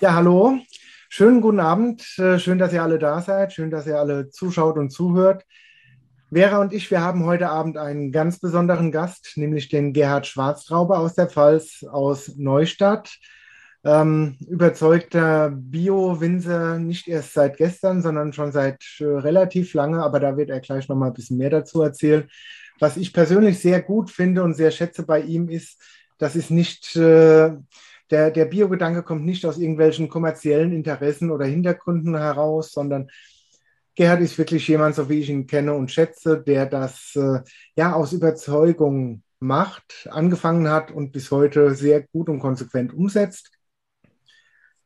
Ja, hallo. Schönen guten Abend. Äh, schön, dass ihr alle da seid. Schön, dass ihr alle zuschaut und zuhört. Vera und ich, wir haben heute Abend einen ganz besonderen Gast, nämlich den Gerhard Schwarztrauber aus der Pfalz, aus Neustadt. Ähm, überzeugter Bio-Winzer, nicht erst seit gestern, sondern schon seit äh, relativ lange, aber da wird er gleich noch mal ein bisschen mehr dazu erzählen. Was ich persönlich sehr gut finde und sehr schätze bei ihm ist, das ist nicht äh, der, der Biogedanke kommt nicht aus irgendwelchen kommerziellen Interessen oder Hintergründen heraus, sondern Gerhard ist wirklich jemand, so wie ich ihn kenne und schätze, der das äh, ja aus Überzeugung macht, angefangen hat und bis heute sehr gut und konsequent umsetzt.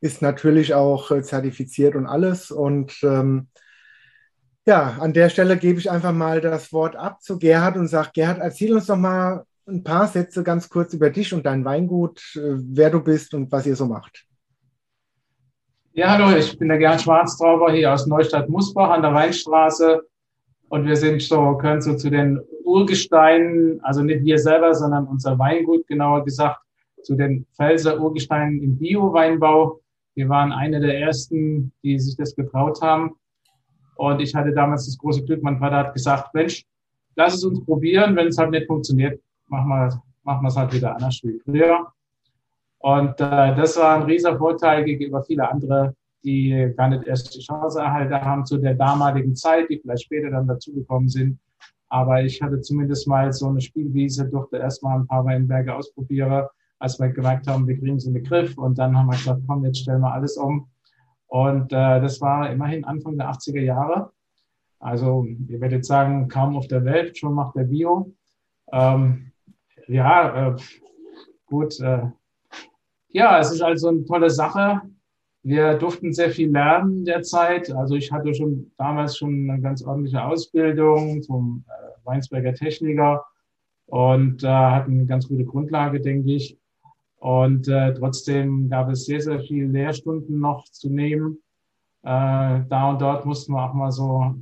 Ist natürlich auch äh, zertifiziert und alles. Und ähm, ja, an der Stelle gebe ich einfach mal das Wort ab zu Gerhard und sage, Gerhard, erzähl uns doch mal ein paar Sätze ganz kurz über dich und dein Weingut, äh, wer du bist und was ihr so macht. Ja, hallo, ich bin der Gerd Schwarztrauber hier aus Neustadt-Musbach an der Weinstraße. Und wir sind so, können so zu den Urgesteinen, also nicht wir selber, sondern unser Weingut, genauer gesagt, zu den Pfälzer Urgesteinen im Bio-Weinbau. Wir waren eine der ersten, die sich das getraut haben. Und ich hatte damals das große Glück, mein Vater hat gesagt, Mensch, lass es uns probieren. Wenn es halt nicht funktioniert, machen wir, machen wir es halt wieder anders wie früher. Und äh, das war ein riesiger Vorteil gegenüber viele andere, die gar nicht erst die Chance erhalten haben zu der damaligen Zeit, die vielleicht später dann dazugekommen sind. Aber ich hatte zumindest mal so eine Spielwiese, durfte erstmal ein paar Weinberge ausprobieren, als wir gemerkt haben, wir kriegen sie in den Griff. Und dann haben wir gesagt, komm, jetzt stellen wir alles um. Und äh, das war immerhin Anfang der 80er Jahre. Also, ihr werdet sagen, kaum auf der Welt, schon macht der Bio. Ähm, ja, äh, gut. Äh, ja, es ist also eine tolle Sache. Wir durften sehr viel lernen derzeit. Also ich hatte schon damals schon eine ganz ordentliche Ausbildung zum äh, Weinsberger Techniker und äh, hatten eine ganz gute Grundlage, denke ich. Und äh, trotzdem gab es sehr, sehr viele Lehrstunden noch zu nehmen. Äh, da und dort mussten wir auch mal so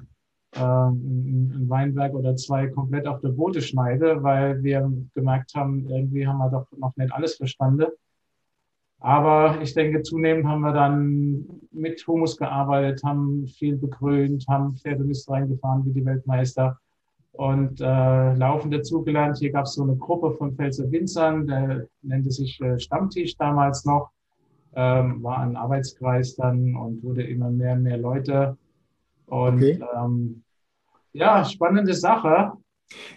ein Weinberg oder zwei komplett auf der Boote schneide, weil wir gemerkt haben, irgendwie haben wir doch noch nicht alles verstanden. Aber ich denke, zunehmend haben wir dann mit Humus gearbeitet, haben viel begrünt, haben Pferdemist reingefahren wie die Weltmeister und äh, laufend dazugelernt. Hier gab es so eine Gruppe von Pfälzer Winzern, der nannte sich äh, Stammtisch damals noch, ähm, war ein Arbeitskreis dann und wurde immer mehr und mehr Leute. Und okay. ähm, ja, spannende Sache.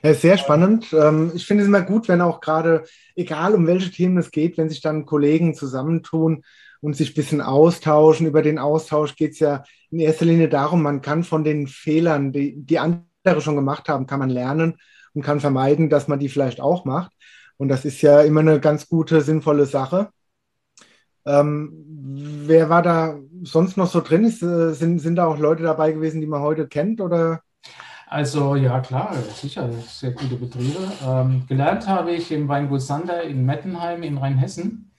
Ja, sehr spannend. Ähm, ich finde es immer gut, wenn auch gerade, egal um welche Themen es geht, wenn sich dann Kollegen zusammentun und sich ein bisschen austauschen. Über den Austausch geht es ja in erster Linie darum, man kann von den Fehlern, die, die andere schon gemacht haben, kann man lernen und kann vermeiden, dass man die vielleicht auch macht. Und das ist ja immer eine ganz gute, sinnvolle Sache. Ähm, wer war da sonst noch so drin? Ist, äh, sind, sind da auch Leute dabei gewesen, die man heute kennt? Oder? Also ja, klar, sicher, sehr gute Betriebe. Ähm, gelernt habe ich im Weingut Sander in Mettenheim in Rheinhessen.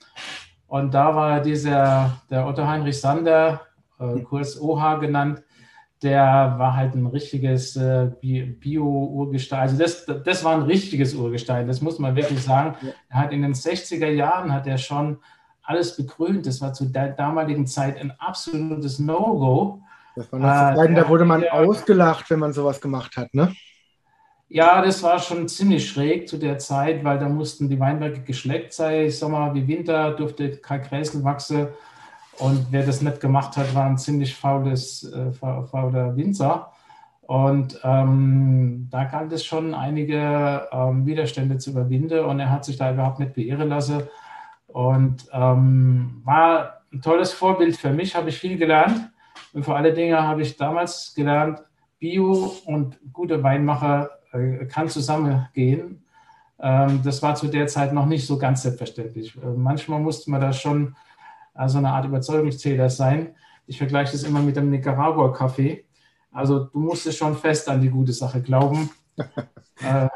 Und da war dieser, der Otto Heinrich Sander, äh, kurz OH genannt, der war halt ein richtiges äh, Bio-Urgestein. Also das, das war ein richtiges Urgestein, das muss man wirklich sagen. Er hat in den 60er Jahren hat er schon alles begrünt. Das war zu der damaligen Zeit ein absolutes No-Go. Das waren äh, da wurde man der, ausgelacht, wenn man sowas gemacht hat, ne? Ja, das war schon ziemlich schräg zu der Zeit, weil da mussten die Weinberge geschleckt sein. Sommer wie Winter durfte kein Gräsel wachsen. Und wer das nicht gemacht hat, war ein ziemlich faules, äh, fauler Winzer. Und ähm, da galt es schon einige ähm, Widerstände zu überwinden. Und er hat sich da überhaupt nicht beirren lassen. Und ähm, war ein tolles Vorbild für mich, habe ich viel gelernt. Und vor allen Dingen habe ich damals gelernt, Bio und gute Weinmacher äh, kann zusammengehen. Ähm, das war zu der Zeit noch nicht so ganz selbstverständlich. Äh, manchmal musste man da schon äh, so eine Art Überzeugungszähler sein. Ich vergleiche das immer mit dem Nicaragua-Kaffee. Also du musstest schon fest an die gute Sache glauben. äh,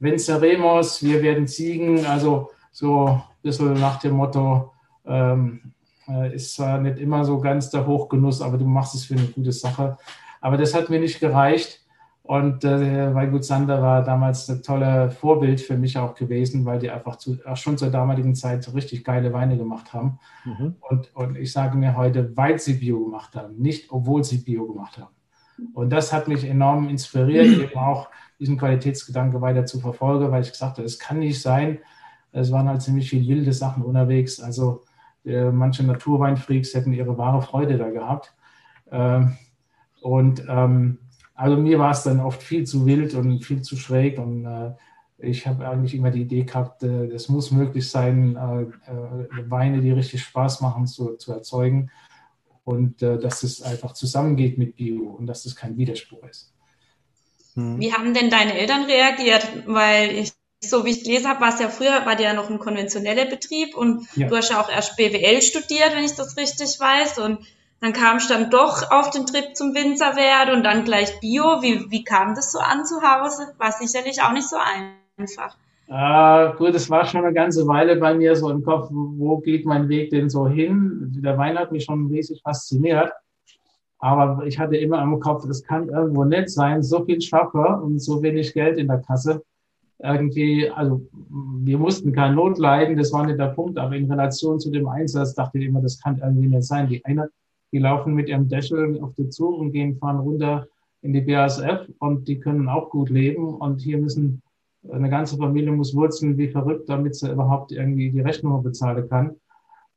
Venceremos, wir werden siegen. Also so bisschen nach dem Motto, ähm, äh, ist zwar nicht immer so ganz der Hochgenuss, aber du machst es für eine gute Sache. Aber das hat mir nicht gereicht. Und äh, Weingut Sander war damals ein tolle Vorbild für mich auch gewesen, weil die einfach zu, auch schon zur damaligen Zeit so richtig geile Weine gemacht haben. Mhm. Und, und ich sage mir heute, weil sie Bio gemacht haben, nicht obwohl sie Bio gemacht haben. Und das hat mich enorm inspiriert, eben auch diesen Qualitätsgedanke weiter zu verfolgen, weil ich gesagt habe, es kann nicht sein, es waren halt ziemlich viele wilde Sachen unterwegs. Also äh, manche Naturweinfreaks hätten ihre wahre Freude da gehabt. Ähm, und ähm, also mir war es dann oft viel zu wild und viel zu schräg und äh, ich habe eigentlich immer die Idee gehabt, äh, es muss möglich sein, äh, äh, Weine, die richtig Spaß machen, zu, zu erzeugen und äh, dass es einfach zusammengeht mit Bio und dass es kein Widerspruch ist. Hm. Wie haben denn deine Eltern reagiert? Weil ich, so wie ich gelesen habe, war es ja früher, war der ja noch ein konventioneller Betrieb und ja. du hast ja auch erst BWL studiert, wenn ich das richtig weiß und dann kam ich dann doch auf den Trip zum Winzerwert und dann gleich Bio. Wie, wie kam das so an zu Hause? War sicherlich auch nicht so einfach. Ah, gut, es war schon eine ganze Weile bei mir so im Kopf, wo geht mein Weg denn so hin? Der Wein hat mich schon riesig fasziniert. Aber ich hatte immer im Kopf, das kann irgendwo nett sein, so viel Schaffer und so wenig Geld in der Kasse. Irgendwie, also wir mussten kein Not leiden, das war nicht der Punkt, aber in Relation zu dem Einsatz dachte ich immer, das kann irgendwie nicht sein. Die eine die laufen mit ihrem Däschel auf den Zug und gehen, fahren runter in die BASF und die können auch gut leben. Und hier müssen, eine ganze Familie muss wurzeln wie verrückt, damit sie überhaupt irgendwie die Rechnung bezahlen kann.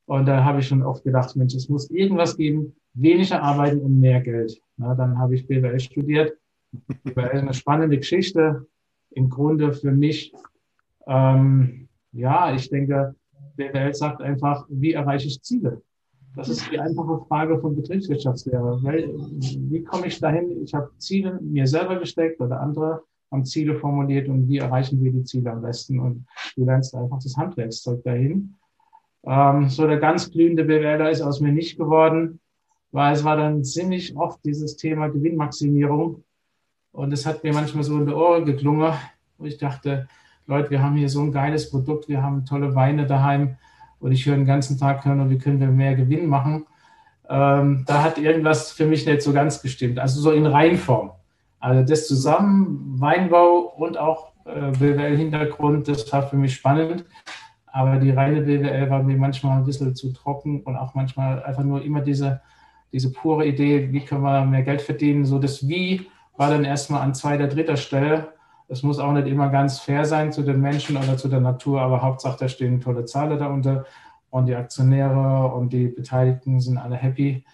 Und da habe ich schon oft gedacht, Mensch, es muss irgendwas geben, weniger arbeiten und mehr Geld. Na, dann habe ich BWL studiert. BWL ist eine spannende Geschichte. Im Grunde für mich, ähm, ja, ich denke, BWL sagt einfach, wie erreiche ich Ziele? Das ist die einfache Frage von Betriebswirtschaftslehre. Wie komme ich dahin? Ich habe Ziele mir selber gesteckt oder andere haben Ziele formuliert und wie erreichen wir die Ziele am besten? Und du lernst einfach das Handwerkszeug dahin. Ähm, so der ganz glühende Bewerber ist aus mir nicht geworden, weil es war dann ziemlich oft dieses Thema Gewinnmaximierung. Und es hat mir manchmal so in die Ohren geklungen, wo ich dachte, Leute, wir haben hier so ein geiles Produkt, wir haben tolle Weine daheim und ich höre den ganzen Tag hören, wie können wir mehr Gewinn machen. Ähm, da hat irgendwas für mich nicht so ganz gestimmt. Also so in Reinform. Also das zusammen, Weinbau und auch äh, BWL-Hintergrund, das war für mich spannend. Aber die reine BWL war mir manchmal ein bisschen zu trocken und auch manchmal einfach nur immer diese, diese pure Idee, wie können wir mehr Geld verdienen. So das Wie war dann erstmal an zweiter, dritter Stelle. Es muss auch nicht immer ganz fair sein zu den Menschen oder zu der Natur, aber Hauptsache, da stehen tolle Zahlen darunter und die Aktionäre und die Beteiligten sind alle happy.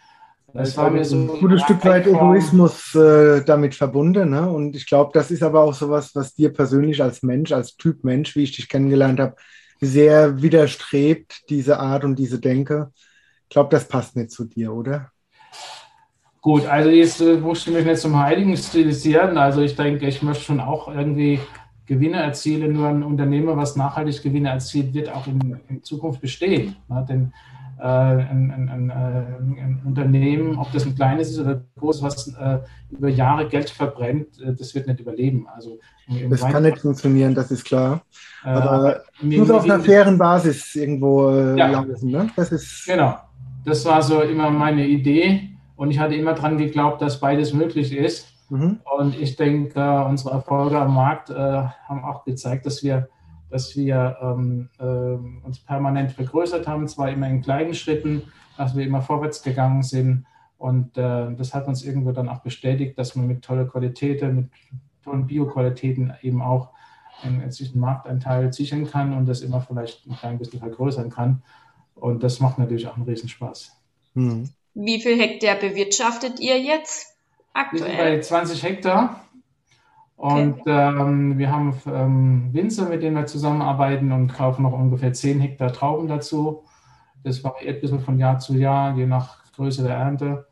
Das war mir so ein gutes Stück weit Egoismus äh, damit verbunden. Ne? Und ich glaube, das ist aber auch sowas, was dir persönlich als Mensch, als Typ Mensch, wie ich dich kennengelernt habe, sehr widerstrebt, diese Art und diese Denke. Ich glaube, das passt nicht zu dir, oder? Gut, also jetzt äh, musst du mich nicht zum Heiligen stilisieren. Also ich denke, ich möchte schon auch irgendwie Gewinne erzielen. Nur ein Unternehmer, was nachhaltig Gewinne erzielt, wird auch in, in Zukunft bestehen. Ne? Denn äh, ein, ein, ein, äh, ein, Unternehmen, ob das ein kleines ist oder groß, was äh, über Jahre Geld verbrennt, äh, das wird nicht überleben. Also das kann nicht funktionieren, das ist klar. Äh, aber es muss auf einer fairen Basis irgendwo ja, laufen. Ne? Das ist genau. Das war so immer meine Idee. Und ich hatte immer daran geglaubt, dass beides möglich ist. Mhm. Und ich denke, unsere Erfolge am Markt äh, haben auch gezeigt, dass wir, dass wir ähm, äh, uns permanent vergrößert haben, zwar immer in kleinen Schritten, dass wir immer vorwärts gegangen sind. Und äh, das hat uns irgendwo dann auch bestätigt, dass man mit toller Qualität, mit tollen Bioqualitäten eben auch einen, einen Marktanteil sichern kann und das immer vielleicht ein klein bisschen vergrößern kann. Und das macht natürlich auch einen Riesenspaß. Mhm. Wie viel Hektar bewirtschaftet ihr jetzt aktuell? Wir sind bei 20 Hektar. Und okay. ähm, wir haben ähm, Winzer, mit denen wir zusammenarbeiten und kaufen noch ungefähr 10 Hektar Trauben dazu. Das variiert ein bisschen von Jahr zu Jahr, je nach Größe der Ernte.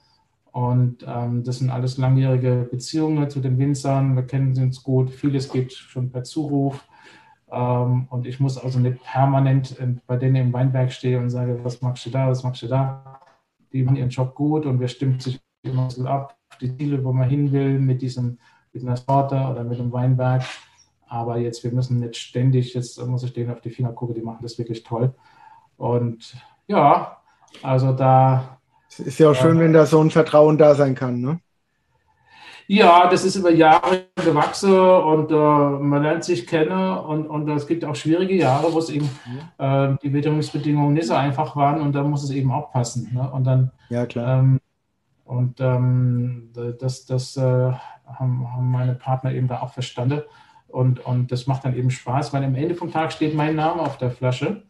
Und ähm, das sind alles langjährige Beziehungen zu den Winzern. Wir kennen uns gut. Vieles geht schon per Zuruf. Ähm, und ich muss also nicht permanent bei denen im Weinberg stehen und sage, was magst du da, was magst du da die machen ihren Job gut und wir stimmen sich immer so ab, die Ziele, wo man hin will, mit diesem, mit einer Sorte oder mit einem Weinberg. Aber jetzt, wir müssen nicht ständig, jetzt muss ich denen auf die Finger gucken, die machen das wirklich toll. Und ja, also da. Es ist ja auch schön, äh, wenn da so ein Vertrauen da sein kann, ne? Ja, das ist über Jahre gewachsen und äh, man lernt sich kennen und, und es gibt auch schwierige Jahre, wo es eben äh, die Witterungsbedingungen nicht so einfach waren und da muss es eben auch passen. Ne? Und dann, ja, klar. Ähm, und ähm, das, das äh, haben, haben meine Partner eben da auch verstanden. Und, und das macht dann eben Spaß, weil am Ende vom Tag steht mein Name auf der Flasche.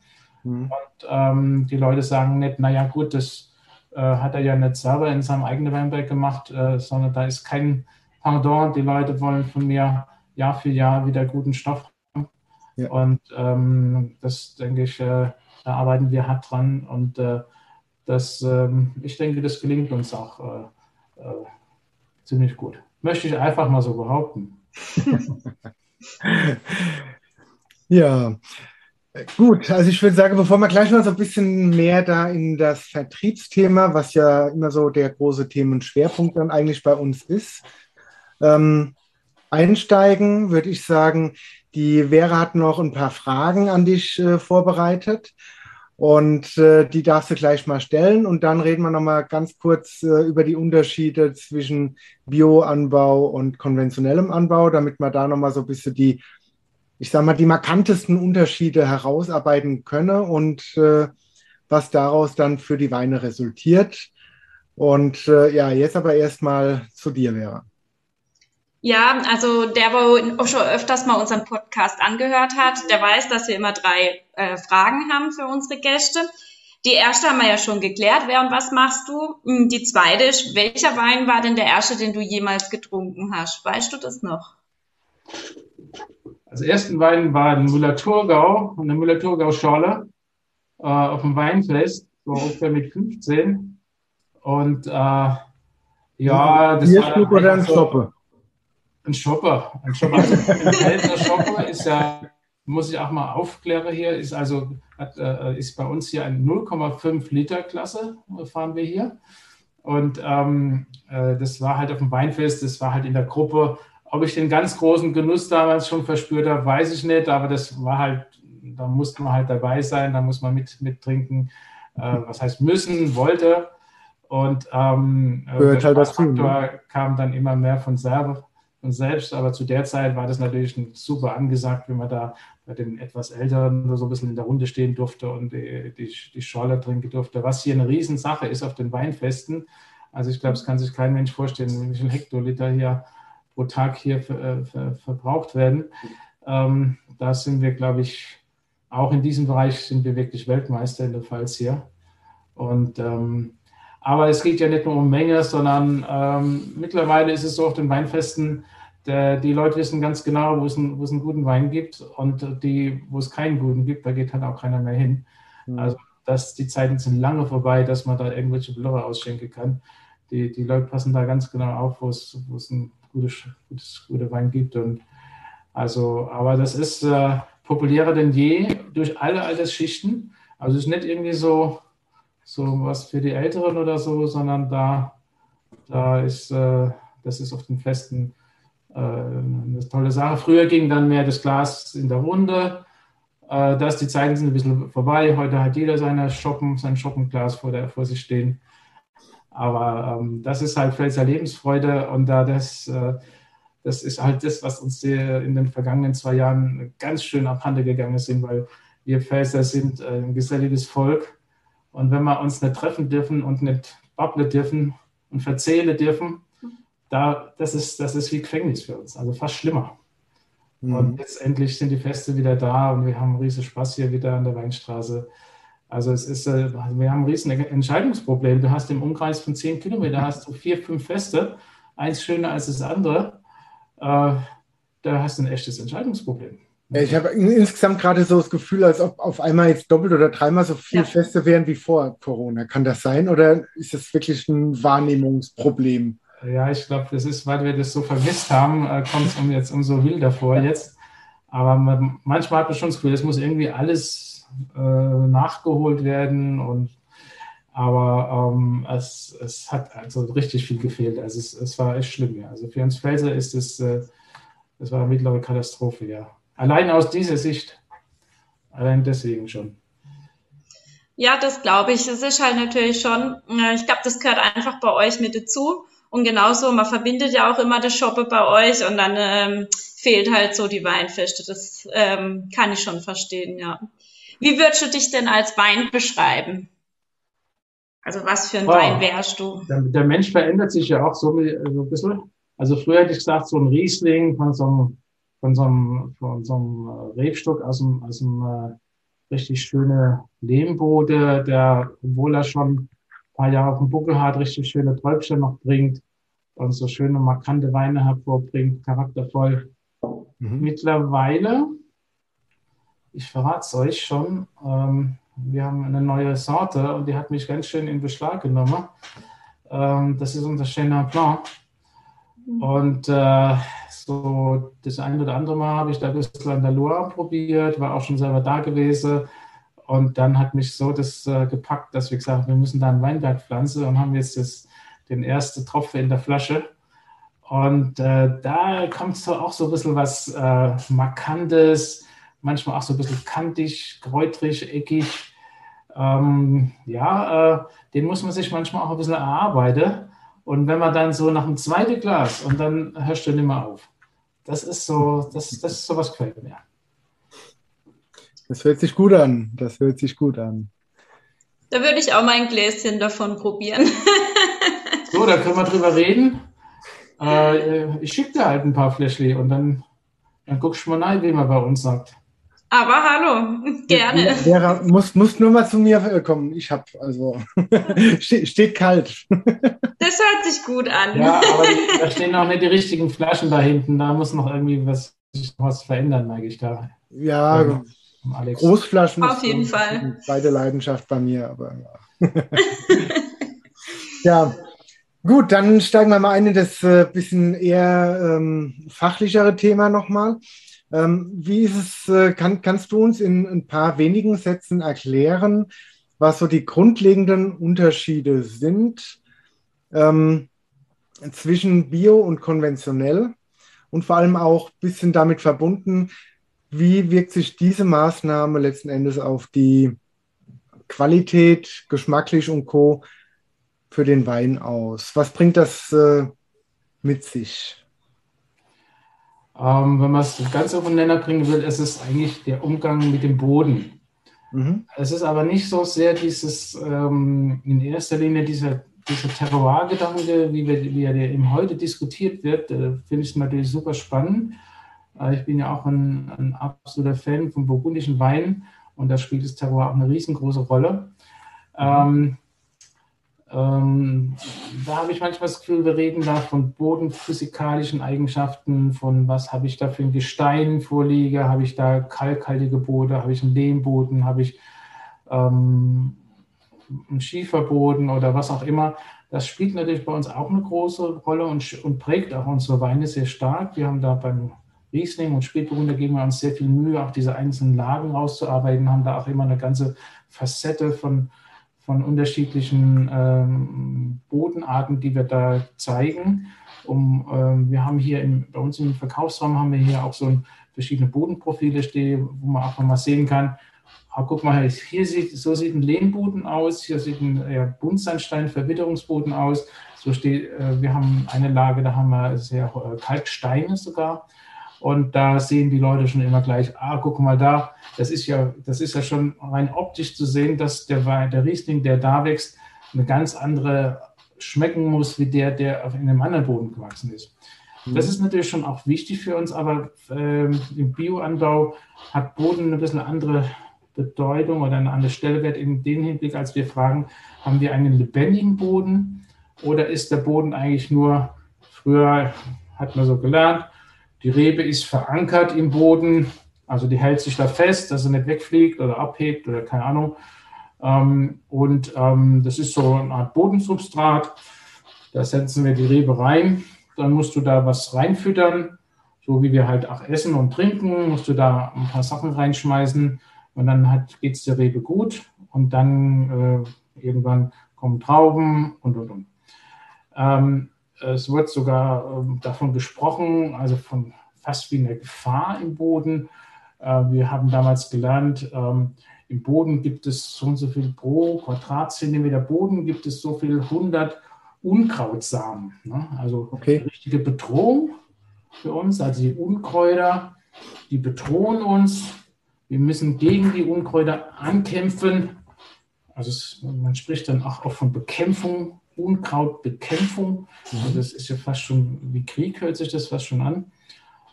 Mhm. Und ähm, die Leute sagen nicht, naja gut, das äh, hat er ja nicht selber in seinem eigenen Weinberg gemacht, äh, sondern da ist kein Pardon. Die Leute wollen von mir Jahr für Jahr wieder guten Stoff haben. Ja. Und ähm, das denke ich, äh, da arbeiten wir hart dran. Und äh, das, ähm, ich denke, das gelingt uns auch äh, äh, ziemlich gut. Möchte ich einfach mal so behaupten. ja, gut. Also ich würde sagen, bevor wir gleich noch so ein bisschen mehr da in das Vertriebsthema, was ja immer so der große Themenschwerpunkt dann eigentlich bei uns ist, ähm, einsteigen, würde ich sagen, die Vera hat noch ein paar Fragen an dich äh, vorbereitet. Und äh, die darfst du gleich mal stellen. Und dann reden wir nochmal ganz kurz äh, über die Unterschiede zwischen Bioanbau und konventionellem Anbau, damit wir da nochmal so ein bisschen die, ich sag mal, die markantesten Unterschiede herausarbeiten können und äh, was daraus dann für die Weine resultiert. Und äh, ja, jetzt aber erstmal zu dir, Vera. Ja, also der, wo schon öfters mal unseren Podcast angehört hat, der weiß, dass wir immer drei äh, Fragen haben für unsere Gäste. Die erste haben wir ja schon geklärt, wer und was machst du? Hm, die zweite ist, welcher Wein war denn der erste, den du jemals getrunken hast? Weißt du das noch? Also ersten Wein war ein Müller-Thurgau, eine Müller-Thurgau-Schorle äh, auf dem Weinfest, so ungefähr mit 15. Und äh, ja, das Hier war... Oder ein Stoppe? Ein Shopper. Ein Shopper. Also ein seltener Shopper ist ja, muss ich auch mal aufklären hier, ist also hat, äh, ist bei uns hier ein 0,5 Liter Klasse, fahren wir hier. Und ähm, äh, das war halt auf dem Weinfest, das war halt in der Gruppe. Ob ich den ganz großen Genuss damals schon verspürt habe, weiß ich nicht, aber das war halt, da musste man halt dabei sein, da muss man mit, mittrinken. Äh, was heißt müssen, wollte. Und ähm, der halt Faktor ne? kam dann immer mehr von selber und selbst, aber zu der Zeit war das natürlich super angesagt, wenn man da bei den etwas Älteren so ein bisschen in der Runde stehen durfte und die, die, die Schorle trinken durfte, was hier eine Riesensache ist auf den Weinfesten. Also ich glaube, es kann sich kein Mensch vorstellen, wie viel Hektoliter hier pro Tag hier ver, ver, verbraucht werden. Ähm, da sind wir, glaube ich, auch in diesem Bereich sind wir wirklich Weltmeister in der Pfalz hier. Und ähm, aber es geht ja nicht nur um Menge, sondern ähm, mittlerweile ist es so auf den Weinfesten, der, die Leute wissen ganz genau, wo es, ein, wo es einen guten Wein gibt und die, wo es keinen guten gibt, da geht halt auch keiner mehr hin. Mhm. Also das, die Zeiten sind lange vorbei, dass man da irgendwelche Blöcke ausschenken kann. Die, die Leute passen da ganz genau auf, wo es, wo es ein gutes, gutes, guter Wein gibt. Und also, aber das ist äh, populärer denn je durch alle Altersschichten. Also es ist nicht irgendwie so, so was für die Älteren oder so, sondern da, da ist, äh, das ist auf den Festen äh, eine tolle Sache. Früher ging dann mehr das Glas in der Runde. Äh, das, die Zeiten sind ein bisschen vorbei. Heute hat jeder seine Shoppen, sein Shoppenglas vor, der, vor sich stehen. Aber ähm, das ist halt Pfälzer Lebensfreude und da das, äh, das ist halt das, was uns in den vergangenen zwei Jahren ganz schön abhanden gegangen sind, weil wir Pfälzer sind ein geselliges Volk und wenn wir uns nicht treffen dürfen und nicht babbeln dürfen und verzählen dürfen, da, das, ist, das ist wie Gefängnis für uns, also fast schlimmer. Mhm. Und letztendlich sind die Feste wieder da und wir haben riesen Spaß hier wieder an der Weinstraße. Also es ist, äh, wir haben ein riesen Entscheidungsproblem. Du hast im Umkreis von zehn Kilometern hast du vier, fünf Feste, eins schöner als das andere. Äh, da hast du ein echtes Entscheidungsproblem. Ich habe insgesamt gerade so das Gefühl, als ob auf einmal jetzt doppelt oder dreimal so viele ja. Feste wären wie vor Corona. Kann das sein oder ist das wirklich ein Wahrnehmungsproblem? Ja, ich glaube, das ist, weil wir das so vermisst haben, äh, kommt es um jetzt umso wilder vor ja. jetzt. Aber man, manchmal hat man schon das Gefühl, es muss irgendwie alles äh, nachgeholt werden und aber ähm, es, es hat also richtig viel gefehlt. Also es, es war echt schlimm, ja. Also für uns Felser ist es, äh, das war eine mittlere Katastrophe, ja. Allein aus dieser Sicht. Allein deswegen schon. Ja, das glaube ich. Es ist halt natürlich schon, äh, ich glaube, das gehört einfach bei euch mit dazu. Und genauso, man verbindet ja auch immer das Shoppe bei euch und dann ähm, fehlt halt so die Weinfeste. Das ähm, kann ich schon verstehen, ja. Wie würdest du dich denn als Wein beschreiben? Also was für ein oh, Wein wärst du? Der, der, Mensch verändert sich ja auch so, so ein bisschen. Also früher hätte ich gesagt, so ein Riesling von so einem, von so einem, von so einem äh, Rebstock aus dem, aus dem äh, richtig schöne Lehmbode, der, obwohl er schon ein paar Jahre auf dem Buckel hat, richtig schöne Träubchen noch bringt und so schöne markante Weine hervorbringt, charaktervoll. Mhm. Mittlerweile, ich verrate es euch schon, ähm, wir haben eine neue Sorte und die hat mich ganz schön in Beschlag genommen. Ähm, das ist unser Chenin Blanc. Mhm. Und äh, so das eine oder andere Mal habe ich da ein bisschen an der Loire probiert, war auch schon selber da gewesen. Und dann hat mich so das äh, gepackt, dass wir gesagt haben, wir müssen da einen Weinberg pflanzen und haben jetzt das, den ersten Tropfen in der Flasche. Und äh, da kommt so auch so ein bisschen was äh, Markantes, manchmal auch so ein bisschen kantig, kräutrig, eckig. Ähm, ja, äh, den muss man sich manchmal auch ein bisschen erarbeiten. Und wenn man dann so nach dem zweiten Glas und dann hörst du nicht mehr auf. Das ist so, das, das ist so was gefällt mir. Das hört sich gut an. Das hört sich gut an. Da würde ich auch mal ein Gläschen davon probieren. so, da können wir drüber reden. Äh, ich schicke dir halt ein paar Fläschchen und dann, dann guckst du mal rein, wie man bei uns sagt. Aber hallo, gerne. Vera, muss, muss nur mal zu mir äh, kommen. Ich habe, also, steht, steht kalt. Das hört sich gut an. Ja, aber da stehen auch nicht die richtigen Flaschen da hinten. Da muss noch irgendwie was, was verändern, merke ich da. Ja, um, um Großflaschen. Auf jeden Fall. Zweite Leidenschaft bei mir, aber ja. ja, Gut, dann steigen wir mal ein in das äh, bisschen eher ähm, fachlichere Thema nochmal. Ähm, wie ist es, äh, kann, kannst du uns in ein paar wenigen Sätzen erklären, was so die grundlegenden Unterschiede sind ähm, zwischen Bio und konventionell und vor allem auch ein bisschen damit verbunden, wie wirkt sich diese Maßnahme letzten Endes auf die Qualität, geschmacklich und Co für den Wein aus? Was bringt das äh, mit sich? Ähm, wenn man es ganz auf den Nenner bringen will, ist es eigentlich der Umgang mit dem Boden. Mhm. Es ist aber nicht so sehr dieses, ähm, in erster Linie dieser, dieser Terroir-Gedanke, wie, wir, wie er eben heute diskutiert wird, äh, finde ich natürlich super spannend. Äh, ich bin ja auch ein, ein absoluter Fan vom burgundischen Wein und da spielt das Terroir auch eine riesengroße Rolle. Mhm. Ähm, ähm, da habe ich manchmal das Gefühl, wir reden da von bodenphysikalischen Eigenschaften, von was habe ich da für ein Gestein vorliege, habe ich da kalkhaltige Boden, habe ich einen Lehmboden, habe ich ähm, einen Schieferboden oder was auch immer. Das spielt natürlich bei uns auch eine große Rolle und, und prägt auch unsere Weine sehr stark. Wir haben da beim Riesling und Spätburgunder geben wir uns sehr viel Mühe, auch diese einzelnen Lagen rauszuarbeiten, haben da auch immer eine ganze Facette von von unterschiedlichen ähm, Bodenarten, die wir da zeigen. Um, ähm, wir haben hier im, bei uns im Verkaufsraum haben wir hier auch so ein, verschiedene Bodenprofile stehen, wo man auch mal sehen kann, ah, guck mal, hier sieht, so sieht ein Lehmboden aus, hier sieht ein ja, Buntsandstein, Verwitterungsboden aus. So steht, äh, wir haben eine Lage, da haben wir sehr äh, Kalksteine sogar. Und da sehen die Leute schon immer gleich, ah, guck mal da, das ist ja, das ist ja schon rein optisch zu sehen, dass der, der Riesling, der da wächst, eine ganz andere schmecken muss, wie der, der auf einem anderen Boden gewachsen ist. Mhm. Das ist natürlich schon auch wichtig für uns, aber ähm, im Bioanbau hat Boden ein bisschen andere Bedeutung oder eine andere Stellenwert in dem Hinblick, als wir fragen, haben wir einen lebendigen Boden oder ist der Boden eigentlich nur, früher hat man so gelernt, die Rebe ist verankert im Boden, also die hält sich da fest, dass sie nicht wegfliegt oder abhebt oder keine Ahnung. Ähm, und ähm, das ist so eine Art Bodensubstrat. Da setzen wir die Rebe rein. Dann musst du da was reinfüttern, so wie wir halt auch essen und trinken. Musst du da ein paar Sachen reinschmeißen und dann geht es der Rebe gut. Und dann äh, irgendwann kommen Trauben und und und. Ähm, es wird sogar ähm, davon gesprochen, also von fast wie einer Gefahr im Boden. Äh, wir haben damals gelernt, ähm, im Boden gibt es so und so viel pro Quadratzentimeter Boden, gibt es so viel 100 Unkrautsamen. Ne? Also okay. eine richtige Bedrohung für uns. Also die Unkräuter, die bedrohen uns. Wir müssen gegen die Unkräuter ankämpfen. Also es, man spricht dann auch, auch von Bekämpfung, Unkrautbekämpfung. Also das ist ja fast schon wie Krieg, hört sich das fast schon an.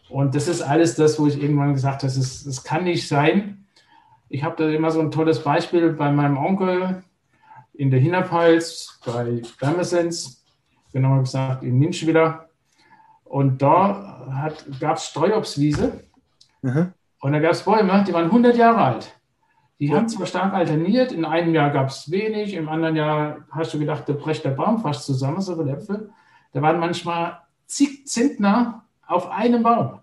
Und das ist alles das, wo ich irgendwann gesagt habe, das, das kann nicht sein. Ich habe da immer so ein tolles Beispiel bei meinem Onkel in der Hinterpfalz, bei Bermesens, genauer gesagt in Ninschwiller. Und da gab es Streuobstwiese. Mhm. Und da gab es Bäume, die waren 100 Jahre alt. Die haben zwar stark alterniert, in einem Jahr gab es wenig, im anderen Jahr hast du gedacht, da bricht der Baum fast zusammen, so viele Äpfel. Da waren manchmal zig Zentner auf einem Baum.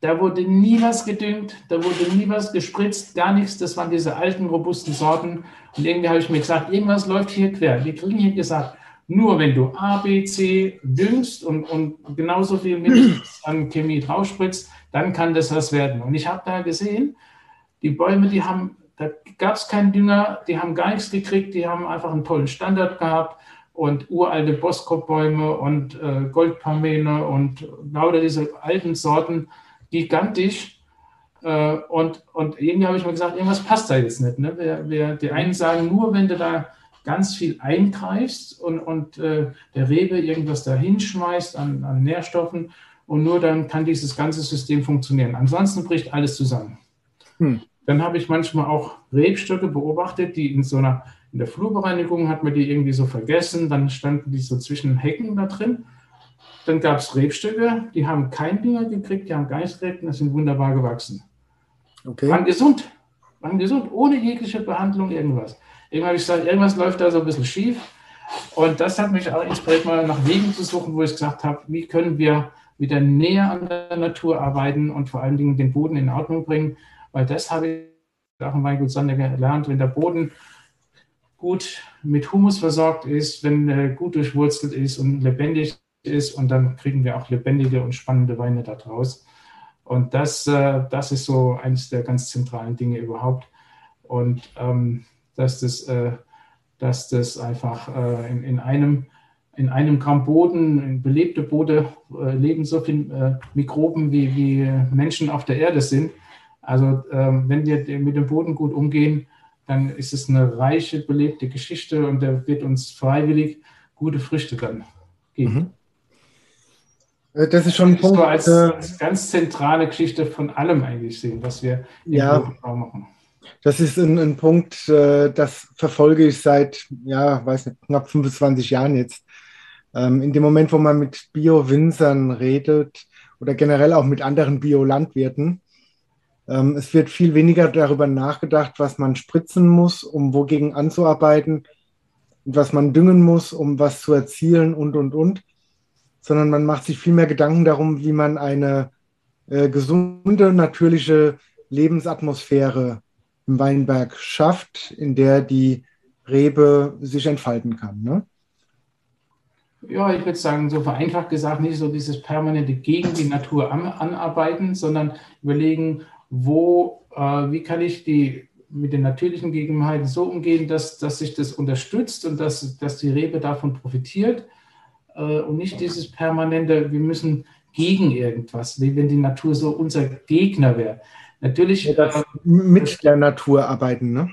Da wurde nie was gedüngt, da wurde nie was gespritzt, gar nichts. Das waren diese alten, robusten Sorten. Und irgendwie habe ich mir gesagt, irgendwas läuft hier quer. Wir kriegen hier gesagt, nur wenn du A, B, C düngst und, und genauso viel mindestens an Chemie draufspritzt, dann kann das was werden. Und ich habe da gesehen, die Bäume, die haben, da gab es keinen Dünger, die haben gar nichts gekriegt, die haben einfach einen tollen Standard gehabt und uralte Boskop-Bäume und äh, Goldpamene und lauter diese alten Sorten, gigantisch. Äh, und, und irgendwie habe ich mir gesagt, irgendwas passt da jetzt nicht. Ne? Wir, wir, die einen sagen, nur wenn du da ganz viel eingreifst und, und äh, der Rebe irgendwas da hinschmeißt an, an Nährstoffen und nur dann kann dieses ganze System funktionieren. Ansonsten bricht alles zusammen. Hm. Dann habe ich manchmal auch Rebstöcke beobachtet, die in so einer in der Flurbereinigung hat man die irgendwie so vergessen, dann standen die so zwischen Hecken da drin. Dann gab es Rebstöcke, die haben keinen Dünger gekriegt, die haben gar nichts gekriegt und das sind wunderbar gewachsen. Okay. Waren gesund, waren gesund, ohne jegliche Behandlung, irgendwas. Irgendwann habe ich gesagt, irgendwas läuft da so ein bisschen schief. Und das hat mich auch inspiriert, mal nach Wegen zu suchen, wo ich gesagt habe, wie können wir wieder näher an der Natur arbeiten und vor allen Dingen den Boden in Ordnung bringen, weil das habe ich auch in Weingut Sander gelernt, wenn der Boden gut mit Humus versorgt ist, wenn er gut durchwurzelt ist und lebendig ist und dann kriegen wir auch lebendige und spannende Weine daraus. Und das, äh, das ist so eines der ganz zentralen Dinge überhaupt. Und ähm, dass, das, äh, dass das einfach äh, in, in, einem, in einem Gramm Boden, in belebte Bode, äh, leben so viele Mikroben, wie, wie Menschen auf der Erde sind. Also ähm, wenn wir mit dem Boden gut umgehen, dann ist es eine reiche, belebte Geschichte und der wird uns freiwillig gute Früchte dann geben. Mhm. Äh, das ist schon ein Punkt. So als, äh, als, ganz zentrale Geschichte von allem eigentlich sehen, was wir im ja, machen. Das ist ein, ein, Punkt, äh, das verfolge ich seit, ja, weiß nicht, knapp 25 Jahren jetzt. Ähm, in dem Moment, wo man mit Bio-Winzern redet oder generell auch mit anderen Bio-Landwirten, es wird viel weniger darüber nachgedacht, was man spritzen muss, um wogegen anzuarbeiten was man düngen muss, um was zu erzielen und, und, und, sondern man macht sich viel mehr Gedanken darum, wie man eine äh, gesunde, natürliche Lebensatmosphäre im Weinberg schafft, in der die Rebe sich entfalten kann. Ne? Ja, ich würde sagen, so vereinfacht gesagt, nicht so dieses permanente gegen die Natur an, anarbeiten, sondern überlegen, wo, äh, wie kann ich die mit den natürlichen Gegebenheiten so umgehen, dass, dass sich das unterstützt und dass, dass die Rebe davon profitiert äh, und nicht dieses permanente, wir müssen gegen irgendwas, wie wenn die Natur so unser Gegner wäre. Natürlich. Ja, äh, mit der Natur arbeiten, ne?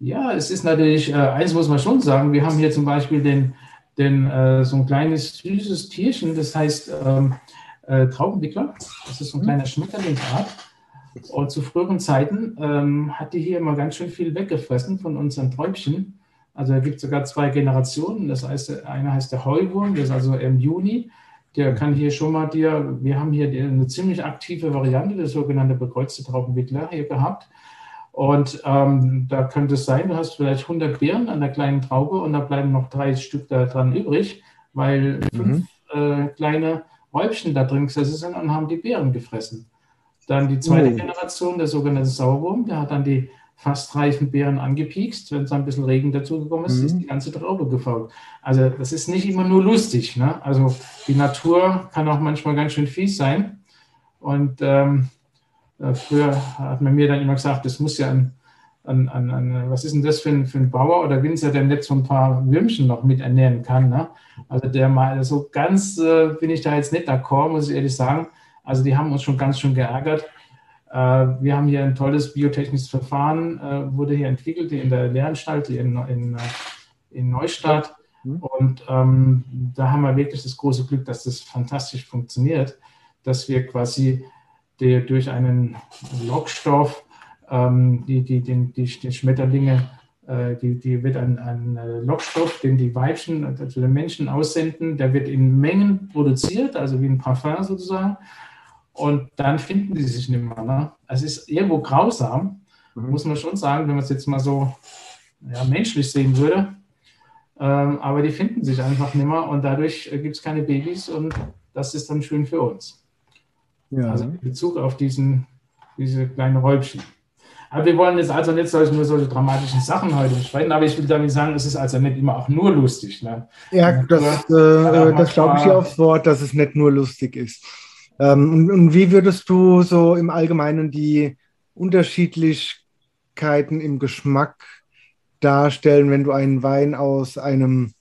Ja, es ist natürlich, äh, eins muss man schon sagen, wir haben hier zum Beispiel den, den, äh, so ein kleines süßes Tierchen, das heißt ähm, äh, Traubenwickler. Das ist so ein mhm. kleiner Schmetterlingsart. Und zu früheren Zeiten ähm, hat die hier immer ganz schön viel weggefressen von unseren Träubchen. Also da gibt es sogar zwei Generationen. Das heißt, einer heißt der Heuwurm, der ist also im Juni. Der kann hier schon mal dir, wir haben hier eine ziemlich aktive Variante, der sogenannte bekreuzte Traubenwickler hier gehabt. Und ähm, da könnte es sein, du hast vielleicht 100 Beeren an der kleinen Traube und da bleiben noch drei Stück da dran übrig, weil fünf mhm. äh, kleine Räubchen da drin gesessen sind und haben die Beeren gefressen. Dann die zweite oh. Generation, der sogenannte Sauerwurm, der hat dann die fast reifen Beeren angepiekst. Wenn es ein bisschen Regen dazugekommen ist, mhm. ist die ganze Traube gefault. Also das ist nicht immer nur lustig. Ne? Also die Natur kann auch manchmal ganz schön fies sein. Und ähm, äh, früher hat man mir dann immer gesagt, das muss ja ein, an, an, an, was ist denn das für ein, für ein Bauer oder Winzer, der nicht so ein paar Würmchen noch mit ernähren kann. Ne? Also der mal so ganz äh, bin ich da jetzt nicht d'accord, muss ich ehrlich sagen. Also die haben uns schon ganz schön geärgert. Äh, wir haben hier ein tolles biotechnisches Verfahren, äh, wurde hier entwickelt, in der Lehranstalt, in, in, äh, in Neustadt. Mhm. Und ähm, da haben wir wirklich das große Glück, dass das fantastisch funktioniert, dass wir quasi die, durch einen Lockstoff ähm, die, die, die, die, die Schmetterlinge, äh, die, die wird ein, ein Lockstoff, den die Weibchen, also den Menschen aussenden, der wird in Mengen produziert, also wie ein Parfum sozusagen. Und dann finden die sich nicht mehr. Ne? Es ist irgendwo grausam, mhm. muss man schon sagen, wenn man es jetzt mal so ja, menschlich sehen würde. Ähm, aber die finden sich einfach nicht mehr und dadurch äh, gibt es keine Babys und das ist dann schön für uns. Ja. Also in Bezug auf diesen, diese kleinen Räubchen. Aber wir wollen jetzt also nicht solche, nur solche dramatischen Sachen heute besprechen, aber ich will damit sagen, es ist also nicht immer auch nur lustig. Ne? Ja, das, äh, das glaube ich dir aufs Wort, dass es nicht nur lustig ist. Ähm, und, wie würdest du so im Allgemeinen die Unterschiedlichkeiten im Geschmack darstellen, wenn du einen Wein aus einem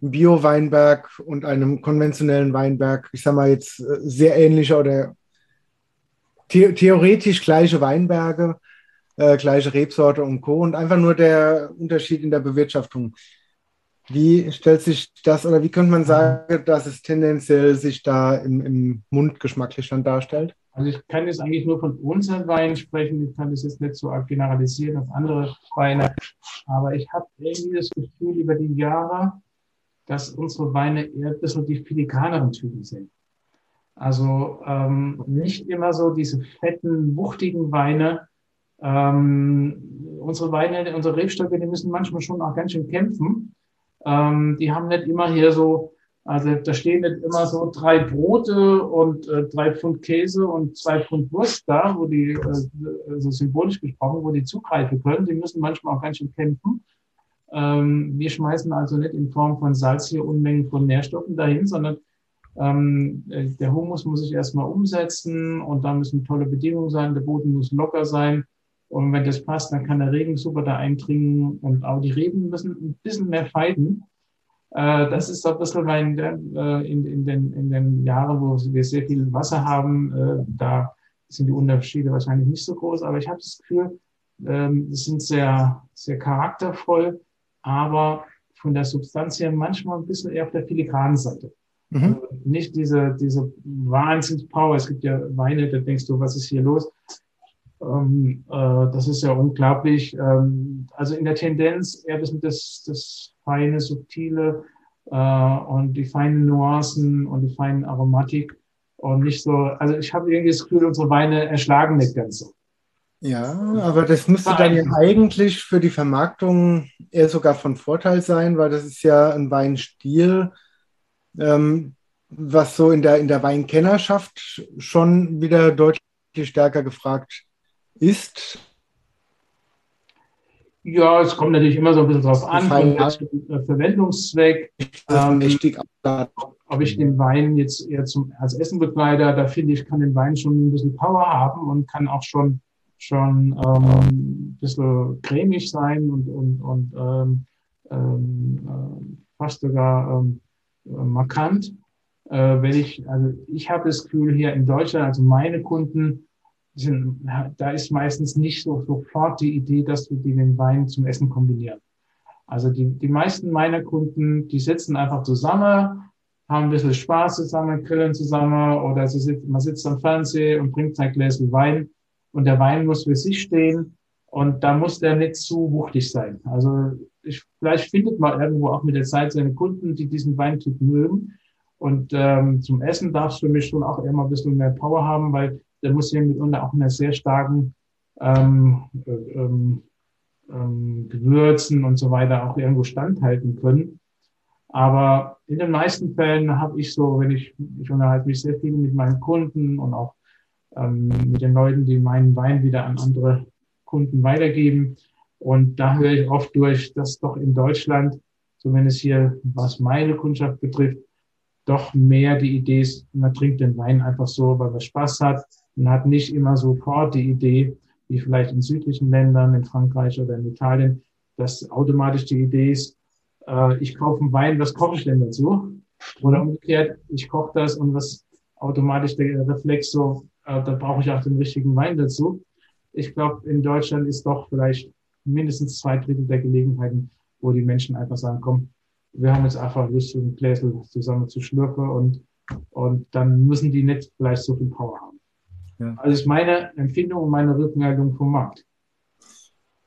Bio-Weinberg und einem konventionellen Weinberg, ich sag mal jetzt äh, sehr ähnlicher oder the theoretisch gleiche Weinberge, äh, gleiche Rebsorte und Co. und einfach nur der Unterschied in der Bewirtschaftung. Wie stellt sich das oder wie könnte man sagen, dass es tendenziell sich da im, im Mund geschmacklich dann darstellt? Also ich kann jetzt eigentlich nur von unseren Weinen sprechen. Ich kann das jetzt nicht so generalisieren auf andere Weine. Aber ich habe irgendwie das Gefühl über die Jahre, dass unsere Weine eher ein bisschen die filikaneren Typen sind. Also ähm, nicht immer so diese fetten, wuchtigen Weine. Ähm, unsere Weine, unsere Rebstöcke, die müssen manchmal schon auch ganz schön kämpfen. Ähm, die haben nicht immer hier so, also da stehen nicht immer so drei Brote und äh, drei Pfund Käse und zwei Pfund Wurst da, wo die, äh, so symbolisch gesprochen, wo die zugreifen können. Die müssen manchmal auch ganz schön kämpfen. Ähm, wir schmeißen also nicht in Form von Salz hier Unmengen von Nährstoffen dahin, sondern ähm, äh, der Humus muss sich erstmal umsetzen und da müssen tolle Bedingungen sein. Der Boden muss locker sein. Und wenn das passt, dann kann der Regen super da eindringen und auch die Reben müssen ein bisschen mehr feiden. Äh, das ist so ein bisschen mein, äh, in, in, den, in den Jahren, wo wir sehr viel Wasser haben, äh, da sind die Unterschiede wahrscheinlich nicht so groß. Aber ich habe das Gefühl, ähm, sie sind sehr, sehr charaktervoll, aber von der Substanz her manchmal ein bisschen eher auf der filigranen Seite. Mhm. Also nicht diese, diese Wahnsinnspower. Es gibt ja Weine, da denkst du, was ist hier los? Ähm, äh, das ist ja unglaublich. Ähm, also in der Tendenz eher das, das, das feine, subtile äh, und die feinen Nuancen und die feinen Aromatik und nicht so, also ich habe irgendwie das Gefühl, unsere Weine erschlagen nicht ganz so. Ja, aber das müsste dann ja eigentlich für die Vermarktung eher sogar von Vorteil sein, weil das ist ja ein Weinstil, ähm, was so in der, in der Weinkennerschaft schon wieder deutlich stärker gefragt ist. Ja, es kommt natürlich immer so ein bisschen drauf an, von Verwendungszweck. Ähm, ob ich den Wein jetzt eher zum, als Essen begleite, da finde ich, kann den Wein schon ein bisschen Power haben und kann auch schon, schon ähm, ein bisschen cremig sein und, und, und ähm, ähm, äh, fast sogar ähm, äh, markant. Äh, wenn ich, also ich habe das Gefühl hier in Deutschland, also meine Kunden, sind, da ist meistens nicht so sofort die Idee, dass wir den Wein zum Essen kombinieren. Also die, die meisten meiner Kunden, die sitzen einfach zusammen, haben ein bisschen Spaß zusammen, grillen zusammen oder sie sitzt, man sitzt am Fernsehen und bringt sein Gläschen Wein und der Wein muss für sich stehen und da muss der nicht zu wuchtig sein. Also ich, vielleicht findet man irgendwo auch mit der Zeit seine Kunden, die diesen Weintyp mögen. Und ähm, zum Essen darfst du mich schon auch immer ein bisschen mehr Power haben, weil der muss ja mitunter auch in einer sehr starken ähm, äh, ähm, ähm, Gewürzen und so weiter auch irgendwo standhalten können. Aber in den meisten Fällen habe ich so, wenn ich, ich unterhalte mich sehr viel mit meinen Kunden und auch ähm, mit den Leuten, die meinen Wein wieder an andere Kunden weitergeben. Und da höre ich oft durch, dass doch in Deutschland, zumindest hier, was meine Kundschaft betrifft, doch mehr die Idee ist, man trinkt den Wein einfach so, weil man Spaß hat. Man hat nicht immer sofort die Idee, wie vielleicht in südlichen Ländern, in Frankreich oder in Italien, dass automatisch die Idee ist, äh, ich kaufe einen Wein, was koche ich denn dazu? Oder umgekehrt, ich koche das und was automatisch der Reflex so, äh, da brauche ich auch den richtigen Wein dazu. Ich glaube, in Deutschland ist doch vielleicht mindestens zwei Drittel der Gelegenheiten, wo die Menschen einfach sagen, komm, wir haben jetzt einfach Lust, ein Gläsel zusammen zu schlürfen und, und dann müssen die nicht vielleicht so viel Power haben. Ja. Also ist meine Empfindung und meine Rückmeldung vom Markt.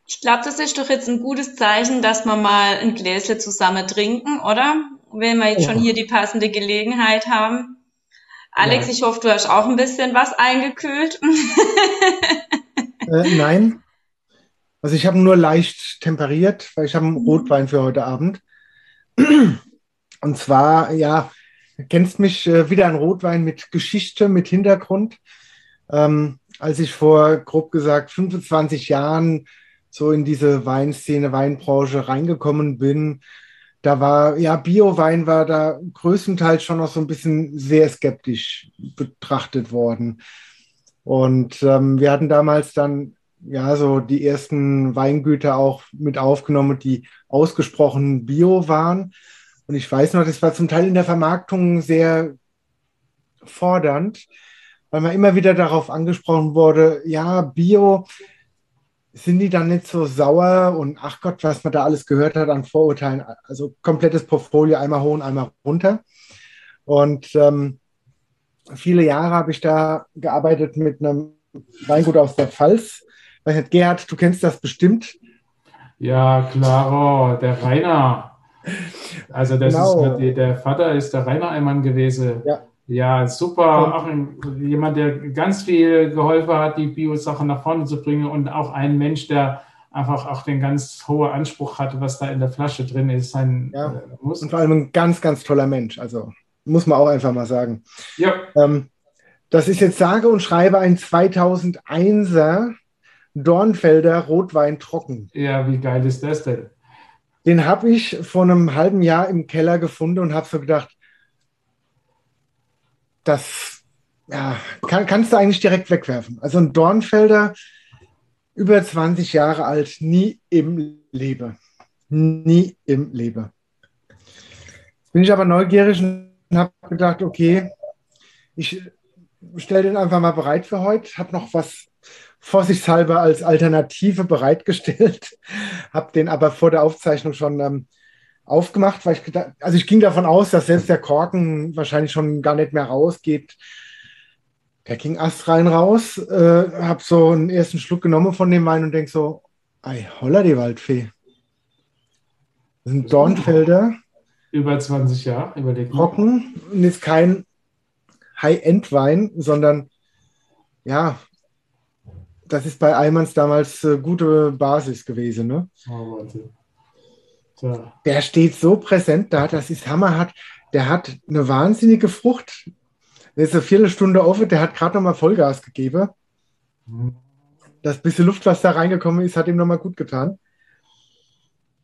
Ich glaube, das ist doch jetzt ein gutes Zeichen, dass wir mal ein Gläsle zusammen trinken, oder? Wenn wir jetzt ja. schon hier die passende Gelegenheit haben. Alex, ja. ich hoffe, du hast auch ein bisschen was eingekühlt. Äh, nein. Also ich habe nur leicht temperiert, weil ich habe einen mhm. Rotwein für heute Abend. Und zwar, ja, kennst mich äh, wieder ein Rotwein mit Geschichte, mit Hintergrund. Ähm, als ich vor grob gesagt 25 Jahren so in diese Weinszene, Weinbranche reingekommen bin, da war, ja, Bio-Wein war da größtenteils schon noch so ein bisschen sehr skeptisch betrachtet worden. Und ähm, wir hatten damals dann ja so die ersten Weingüter auch mit aufgenommen, die ausgesprochen Bio waren. Und ich weiß noch, das war zum Teil in der Vermarktung sehr fordernd, weil man immer wieder darauf angesprochen wurde, ja, Bio, sind die dann nicht so sauer und ach Gott, was man da alles gehört hat an Vorurteilen, also komplettes Portfolio, einmal hoch und einmal runter. Und ähm, viele Jahre habe ich da gearbeitet mit einem Weingut aus der Pfalz. Weiß nicht, Gerhard, du kennst das bestimmt. Ja, klaro, der Rainer. Also das genau. ist, der Vater ist der Rainer Eimann gewesen. Ja. Ja, super. Auch ein, jemand, der ganz viel geholfen hat, die Bio-Sache nach vorne zu bringen und auch ein Mensch, der einfach auch den ganz hohen Anspruch hatte, was da in der Flasche drin ist. Sein, ja. Äh. Und vor allem ein ganz, ganz toller Mensch. Also muss man auch einfach mal sagen. Ja. Ähm, das ist jetzt sage und schreibe ein 2001er Dornfelder Rotwein trocken. Ja, wie geil ist das denn? Den habe ich vor einem halben Jahr im Keller gefunden und habe so gedacht, das ja, kann, kannst du eigentlich direkt wegwerfen. Also ein Dornfelder, über 20 Jahre alt, nie im Leben. Nie im Leben. Jetzt bin ich aber neugierig und habe gedacht, okay, ich stelle den einfach mal bereit für heute, habe noch was vorsichtshalber als Alternative bereitgestellt, habe den aber vor der Aufzeichnung schon ähm, aufgemacht, weil ich gedacht, also ich ging davon aus, dass selbst der Korken wahrscheinlich schon gar nicht mehr rausgeht. Der ging astrein raus, äh, habe so einen ersten Schluck genommen von dem Wein und denke so, ei, holla die Waldfee. Das sind Dornfelder. Über 20 Jahre, überlegt. Trocken und ist kein High-End-Wein, sondern ja, das ist bei Eimans damals äh, gute Basis gewesen. Ne? Oh, Wahnsinn. Ja. Der steht so präsent da, das ist hammerhart. Der hat eine wahnsinnige Frucht. Der ist eine Viertelstunde offen, der hat gerade nochmal Vollgas gegeben. Das bisschen Luft, was da reingekommen ist, hat ihm nochmal gut getan.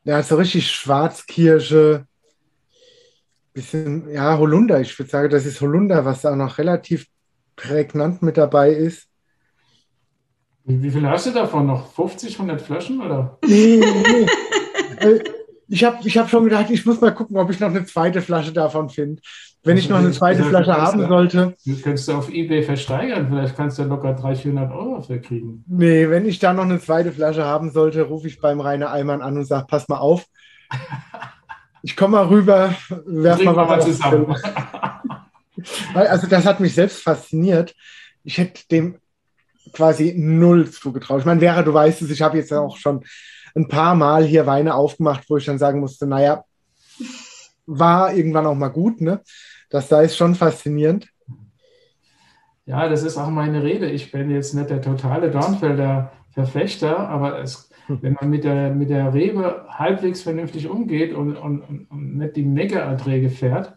Der hat so richtig Schwarzkirsche, bisschen, ja, Holunder. Ich würde sagen, das ist Holunder, was da noch relativ prägnant mit dabei ist. Wie, wie viel hast du davon? Noch 50, 100 Flaschen? Oder? Nee, nee. Äh, ich habe ich hab schon gedacht, ich muss mal gucken, ob ich noch eine zweite Flasche davon finde. Wenn ich noch eine zweite ja, Flasche haben du, sollte. Das könntest du auf Ebay versteigern. Vielleicht kannst du ja locker 300, 400 Euro dafür kriegen. Nee, wenn ich da noch eine zweite Flasche haben sollte, rufe ich beim Rainer Eimann an und sage, pass mal auf. Ich komme mal rüber, werf mal was zusammen. also das hat mich selbst fasziniert. Ich hätte dem quasi null zugetraut. Ich meine, Vera, du weißt es, ich habe jetzt auch schon ein paar Mal hier Weine aufgemacht, wo ich dann sagen musste, naja, war irgendwann auch mal gut, ne? Das da ist schon faszinierend. Ja, das ist auch meine Rede. Ich bin jetzt nicht der totale Dornfelder Verfechter, aber es, wenn man mit der, mit der Rebe halbwegs vernünftig umgeht und, und, und nicht die Mega-Erträge fährt,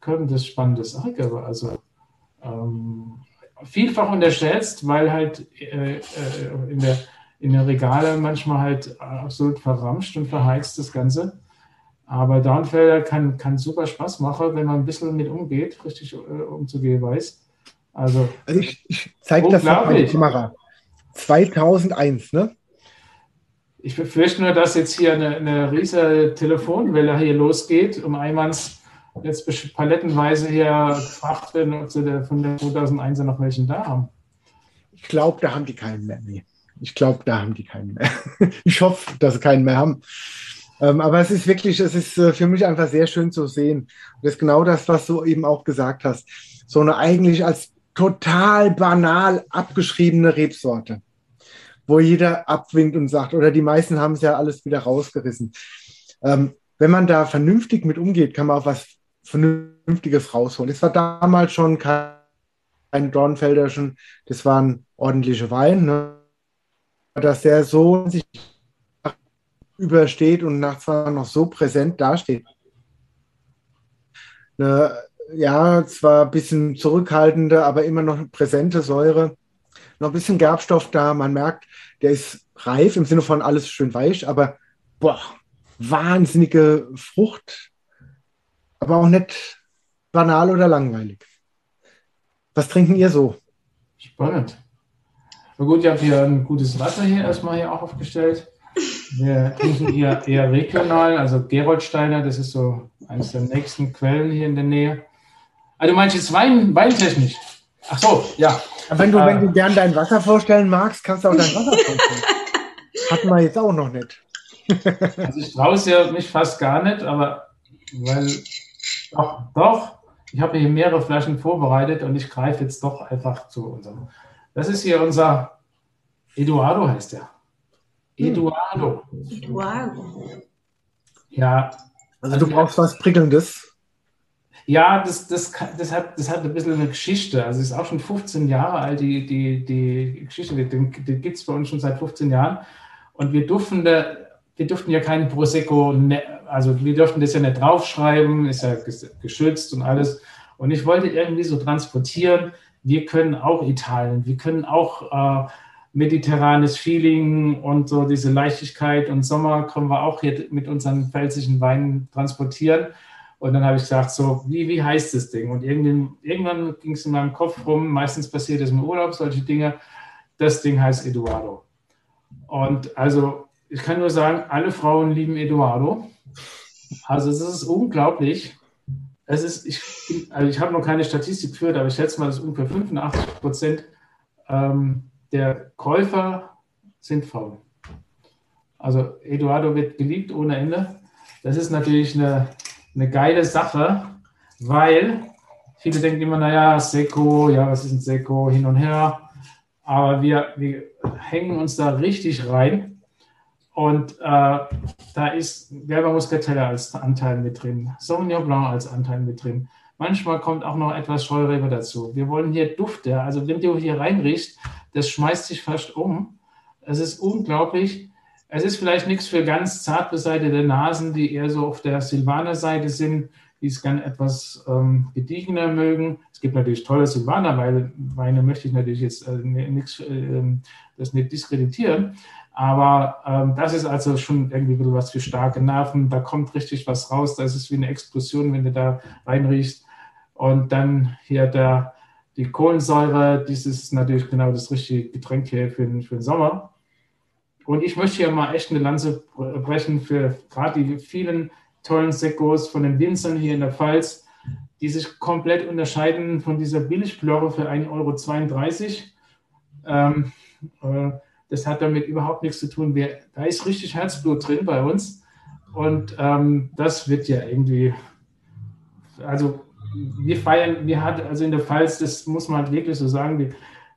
können das spannende Sachen. Also ähm, vielfach unterschätzt, weil halt äh, äh, in der in den Regalen manchmal halt absolut verramscht und verheizt das Ganze. Aber Downfelder kann, kann super Spaß machen, wenn man ein bisschen mit umgeht, richtig äh, umzugehen weiß. Also, also ich, ich zeige das auf die Kamera. 2001, ne? Ich befürchte nur, dass jetzt hier eine, eine riesige Telefonwelle hier losgeht, um Eimanns jetzt palettenweise hier gefragt werden, ob sie von der 2001er noch welchen da haben. Ich glaube, da haben die keinen mehr. Nee. Ich glaube, da haben die keinen mehr. ich hoffe, dass sie keinen mehr haben. Ähm, aber es ist wirklich, es ist äh, für mich einfach sehr schön zu sehen. das ist genau das, was du eben auch gesagt hast. So eine eigentlich als total banal abgeschriebene Rebsorte, wo jeder abwinkt und sagt, oder die meisten haben es ja alles wieder rausgerissen. Ähm, wenn man da vernünftig mit umgeht, kann man auch was Vernünftiges rausholen. Es war damals schon kein, kein Dornfelderschen, das waren ordentliche Wein, ne? Dass der so sich übersteht und nachts noch so präsent dasteht. Eine, ja, zwar ein bisschen zurückhaltende, aber immer noch präsente Säure. Noch ein bisschen Gerbstoff da. Man merkt, der ist reif im Sinne von alles schön weich, aber boah, wahnsinnige Frucht aber auch nicht banal oder langweilig. Was trinken ihr so? Spannend. Na gut, ihr habt hier ein gutes Wasser hier erstmal hier auch aufgestellt. Wir trinken hier eher regional, also Geroldsteiner, das ist so eines der nächsten Quellen hier in der Nähe. Ah, du meinst jetzt Wein, weintechnisch? Ach so, ja. wenn du, äh, wenn du gern dein Wasser vorstellen magst, kannst du auch dein Wasser vorstellen. Hatten wir jetzt auch noch nicht. also ich traue es ja mich fast gar nicht, aber weil doch, doch. Ich habe hier mehrere Flaschen vorbereitet und ich greife jetzt doch einfach zu unserem. Das ist hier unser Eduardo heißt der. Eduardo. Eduardo. Ja. Also, also du brauchst was Prickelndes. Ja, das, das, das, hat, das hat ein bisschen eine Geschichte. Also es ist auch schon 15 Jahre alt, die, die, die Geschichte, die, die gibt es bei uns schon seit 15 Jahren. Und wir durften da wir durften ja keinen Prosecco, ne, also wir durften das ja nicht draufschreiben, ist ja geschützt und alles. Und ich wollte irgendwie so transportieren, wir können auch Italien, wir können auch äh, mediterranes Feeling und so diese Leichtigkeit und Sommer können wir auch hier mit unseren pfälzischen Weinen transportieren. Und dann habe ich gesagt, so, wie, wie heißt das Ding? Und irgendwann, irgendwann ging es in meinem Kopf rum, meistens passiert es im Urlaub, solche Dinge. Das Ding heißt Eduardo. Und also ich kann nur sagen, alle Frauen lieben Eduardo. Also es ist unglaublich. Es ist, ich, also ich habe noch keine Statistik geführt, aber ich schätze mal, dass ungefähr 85 Prozent ähm, der Käufer sind Frauen. Also Eduardo wird geliebt ohne Ende. Das ist natürlich eine, eine geile Sache, weil viele denken immer, naja, Seko, ja, was ist ein Seko, hin und her. Aber wir, wir hängen uns da richtig rein und äh, da ist gelber Muscatella als Anteil mit drin, Sauvignon Blanc als Anteil mit drin. Manchmal kommt auch noch etwas Scheurebe dazu. Wir wollen hier Dufte. Also wenn du hier reinriechst, das schmeißt sich fast um. Es ist unglaublich. Es ist vielleicht nichts für ganz zart beseitete Nasen, die eher so auf der Silvaner-Seite sind, die es gerne etwas ähm, gediegener mögen. Es gibt natürlich tolle Silvaner-Weine, möchte ich natürlich jetzt äh, nichts, äh, das nicht diskreditieren. Aber ähm, das ist also schon irgendwie bisschen was für starke Nerven. Da kommt richtig was raus. Das ist wie eine Explosion, wenn du da reinriechst. Und dann hier der, die Kohlensäure, das ist natürlich genau das richtige Getränk hier für den, für den Sommer. Und ich möchte hier mal echt eine Lanze brechen für gerade die vielen tollen Sekos von den Winzern hier in der Pfalz, die sich komplett unterscheiden von dieser Billigplörre für 1,32 Euro. Ähm, äh, das hat damit überhaupt nichts zu tun. Wir, da ist richtig Herzblut drin bei uns. Und ähm, das wird ja irgendwie, also wir feiern, wir hatten, also in der Pfalz, das muss man wirklich so sagen, wir,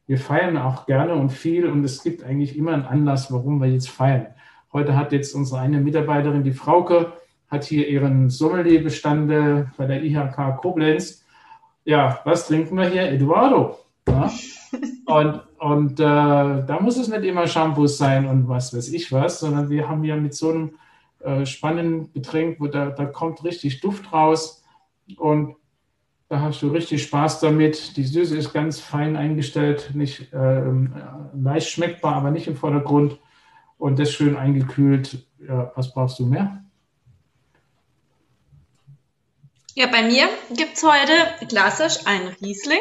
wir feiern auch gerne und viel und es gibt eigentlich immer einen Anlass, warum wir jetzt feiern. Heute hat jetzt unsere eine Mitarbeiterin, die Frauke, hat hier ihren Sommelier-Bestande bei der IHK Koblenz. Ja, was trinken wir hier? Eduardo. Ja? Und, und äh, da muss es nicht immer Shampoos sein und was weiß ich was, sondern wir haben ja mit so einem äh, spannenden Getränk, wo da, da kommt richtig Duft raus und da hast du richtig Spaß damit. Die Süße ist ganz fein eingestellt, nicht äh, leicht schmeckbar, aber nicht im Vordergrund. Und das schön eingekühlt. Ja, was brauchst du mehr? Ja, bei mir gibt es heute klassisch einen Riesling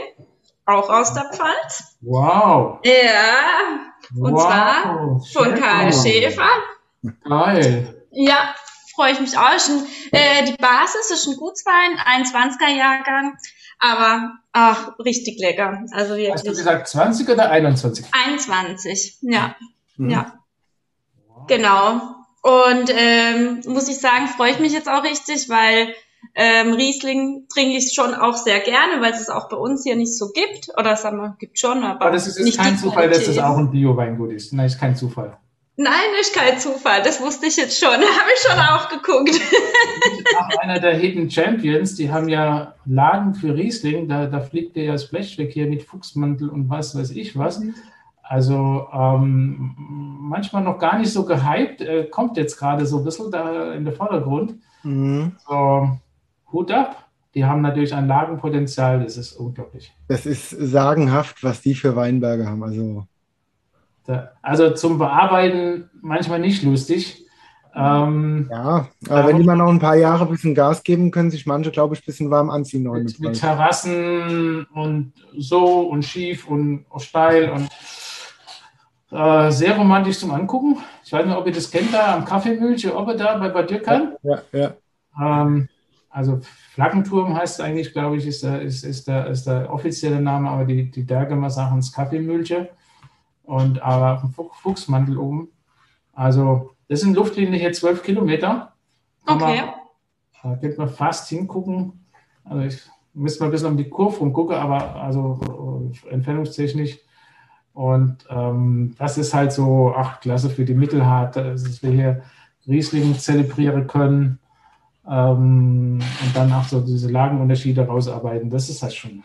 auch aus der Pfalz. Wow. Ja. Und wow, zwar von Karl Schäfer. Geil. Ja, freue ich mich auch schon. Äh, die Basis ist ein Gutswein, ein 20er Jahrgang, aber ach, richtig lecker. Also wirklich. Hast du gesagt 20 oder 21? 21, ja. Mhm. Ja. Genau. Und ähm, muss ich sagen, freue ich mich jetzt auch richtig, weil ähm, Riesling trinke ich schon auch sehr gerne, weil es es auch bei uns hier nicht so gibt. Oder sagen wir, gibt schon, aber. Aber das ist nicht kein Zufall, dass es auch ein Bio-Weingut ist. Nein, ist kein Zufall. Nein, ist kein Zufall. Das wusste ich jetzt schon. Habe ich schon auch geguckt. Auch einer der Hidden Champions, die haben ja Lagen für Riesling. Da, da fliegt der ja das Blech weg hier mit Fuchsmantel und was weiß ich was. Also ähm, manchmal noch gar nicht so gehypt, äh, kommt jetzt gerade so ein bisschen da in den Vordergrund. Mhm. So, Hut ab. Die haben natürlich ein Lagenpotenzial, das ist unglaublich. Das ist sagenhaft, was die für Weinberge haben. Also also zum Bearbeiten manchmal nicht lustig. Ähm, ja, aber wenn die mal noch ein paar Jahre ein bisschen Gas geben, können sich manche, glaube ich, ein bisschen warm anziehen. Mit, mit Terrassen und so und schief und steil und äh, sehr romantisch zum Angucken. Ich weiß nicht, ob ihr das kennt, da am Kaffeemühlchen, ob ihr da bei Bad Dürkheim. Ja, ja. Ähm, also Flaggenturm heißt eigentlich, glaube ich, ist der, ist, ist, der, ist der offizielle Name, aber die, die Bergemer sagen es Kaffeemühlchen und aber ein Fuchsmantel oben. Also das sind Luftlinie hier zwölf Kilometer. Okay. Man, da könnte man fast hingucken. Also ich müsste mal ein bisschen um die Kurve rumgucken, aber also äh, entfernungstechnisch. Und ähm, das ist halt so, ach, klasse für die Mittelhart, dass wir hier Riesling zelebrieren können ähm, und dann auch so diese Lagenunterschiede rausarbeiten. Das ist halt schon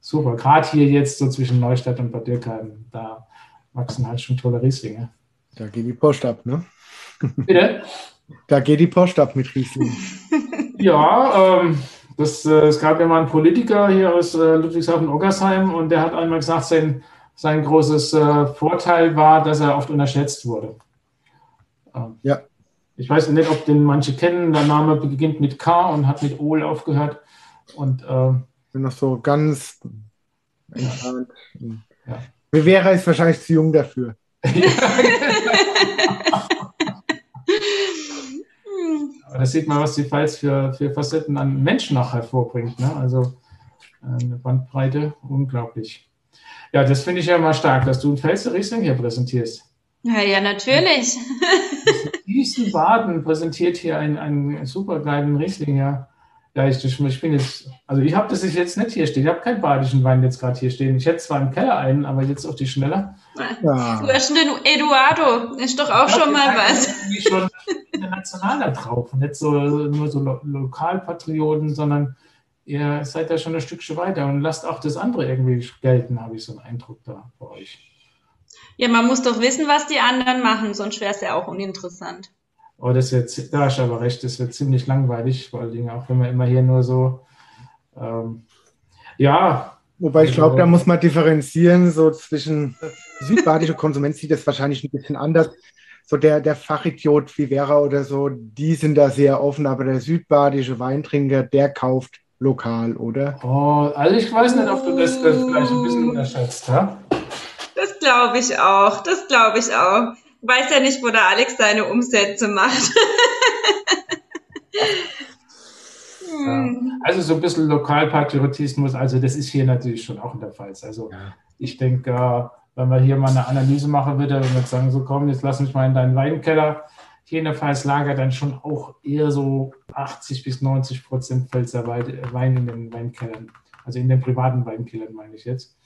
super. Gerade hier jetzt so zwischen Neustadt und Bad Dürkheim, da wachsen halt schon tolle Rieslinge. Da geht die Post ab, ne? Bitte? Da geht die Post ab mit Riesling. ja, ähm, das, äh, es gab ja mal einen Politiker hier aus äh, Ludwigshafen-Oggersheim und der hat einmal gesagt, sein, sein großes äh, Vorteil war, dass er oft unterschätzt wurde. Ähm, ja. Ich weiß nicht, ob den manche kennen. Der Name beginnt mit K und hat mit Ol aufgehört. Und, äh, bin noch so ganz entfernt. Ja. Rivera ist wahrscheinlich zu jung dafür. Das sieht man, was die Pfalz für, für Facetten an Menschen noch hervorbringt. Ne? Also eine Bandbreite, unglaublich. Ja, das finde ich ja mal stark, dass du einen Pfälzer Riesling hier präsentierst. Ja, ja, natürlich. Baden präsentiert hier einen, einen super geilen Riesling, ja. Ja, ich, ich bin jetzt, also ich habe das jetzt nicht hier stehen. Ich habe keinen badischen Wein jetzt gerade hier stehen. Ich hätte zwar im Keller einen, aber jetzt auf die Schnelle. Ja. Du hast den Eduardo, ist doch auch schon mal was. Ich schon internationaler drauf. Nicht so, nur so Lo Lokalpatrioten, sondern ihr seid da schon ein Stückchen weiter und lasst auch das andere irgendwie gelten, habe ich so einen Eindruck da bei euch. Ja, man muss doch wissen, was die anderen machen, sonst wäre es ja auch uninteressant. Oh, das wird, da hast du aber recht, das wird ziemlich langweilig, vor allen Dingen auch, wenn man immer hier nur so, ähm, ja. Wobei ich glaube, da muss man differenzieren, so zwischen südbadische Konsument sieht das wahrscheinlich ein bisschen anders. So der, der Fachidiot wie Vera oder so, die sind da sehr offen, aber der südbadische Weintrinker, der kauft lokal, oder? Oh, also ich weiß nicht, ob du das, das vielleicht ein bisschen unterschätzt, ja? Das glaube ich auch, das glaube ich auch weiß ja nicht, wo der Alex seine Umsätze macht. ja. Also so ein bisschen Lokalpatriotismus, also das ist hier natürlich schon auch in der Fall. Also ja. ich denke, äh, wenn wir hier mal eine Analyse machen würde, wenn wir sagen, so komm, jetzt lass mich mal in deinen Weinkeller. Hier in der Pfalz lagert dann schon auch eher so 80 bis 90 Prozent Pfälzer Wein in den Weinkellern. Also in den privaten Weinkellern meine ich jetzt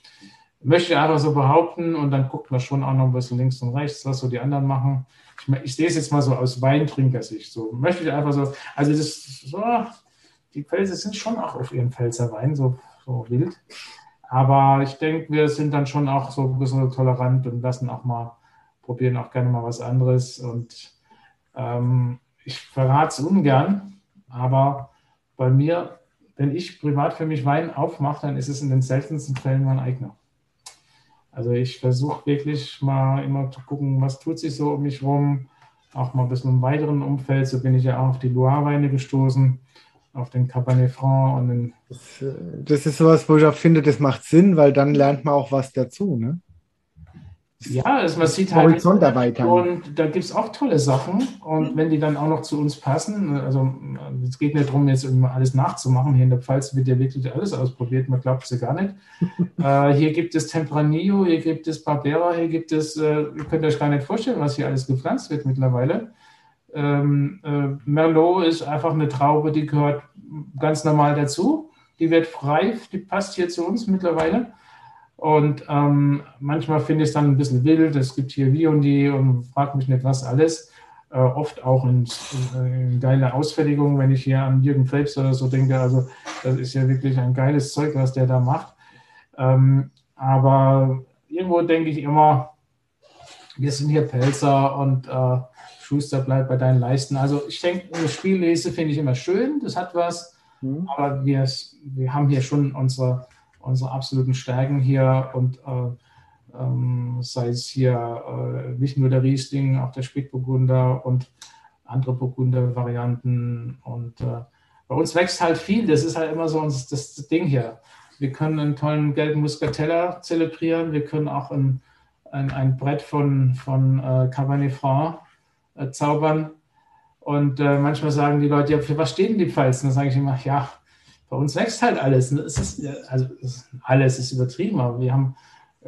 möchte ich einfach so behaupten und dann guckt man schon auch noch ein bisschen links und rechts, was so die anderen machen. Ich, ich sehe es jetzt mal so aus Weintrinkersicht. So möchte ich einfach so, also das, so, die Pfälzer sind schon auch auf ihren Pfälzer Wein so, so wild. Aber ich denke, wir sind dann schon auch so ein bisschen tolerant und lassen auch mal, probieren auch gerne mal was anderes. Und ähm, ich verrate es ungern, aber bei mir, wenn ich privat für mich Wein aufmache, dann ist es in den seltensten Fällen mein eigener. Also ich versuche wirklich mal immer zu gucken, was tut sich so um mich rum, auch mal ein bisschen im weiteren Umfeld. So bin ich ja auch auf die Loire-Weine gestoßen, auf den Cabernet Franc und den. Das, äh, das, ist sowas, wo ich auch finde, das macht Sinn, weil dann lernt man auch was dazu. Ne? Ja, also man sieht halt. Horizont erweitern. Und da gibt es auch tolle Sachen. Und wenn die dann auch noch zu uns passen, also es geht nicht darum, jetzt immer alles nachzumachen. Hier in der Pfalz wird ja wirklich alles ausprobiert, man glaubt es ja gar nicht. äh, hier gibt es Tempranillo, hier gibt es Barbera, hier gibt es, äh, ihr könnt euch gar nicht vorstellen, was hier alles gepflanzt wird mittlerweile. Ähm, äh, Merlot ist einfach eine Traube, die gehört ganz normal dazu. Die wird frei, die passt hier zu uns mittlerweile. Und ähm, manchmal finde ich es dann ein bisschen wild. Es gibt hier wie und die und fragt mich nicht was alles. Äh, oft auch in, in, geile Ausfertigung, wenn ich hier an Jürgen Phelps oder so denke. Also das ist ja wirklich ein geiles Zeug, was der da macht. Ähm, aber irgendwo denke ich immer, wir sind hier Pelzer und äh, Schuster bleibt bei deinen Leisten. Also ich denke, eine Spiellese finde ich immer schön, das hat was. Mhm. Aber wir, wir haben hier schon unsere unsere absoluten Stärken hier und äh, ähm, sei es hier äh, nicht nur der Riesling, auch der Spätburgunder und andere Burgunder-Varianten. Und äh, bei uns wächst halt viel. Das ist halt immer so uns, das, Ding hier. Wir können einen tollen gelben Muscatella zelebrieren. Wir können auch ein, ein, ein Brett von, von äh, Cabernet Franc äh, zaubern. Und äh, manchmal sagen die Leute, ja, für was stehen die Pfalz? Und dann sage ich immer, ja, bei uns wächst halt alles. Es ist, also alles ist übertrieben, aber wir haben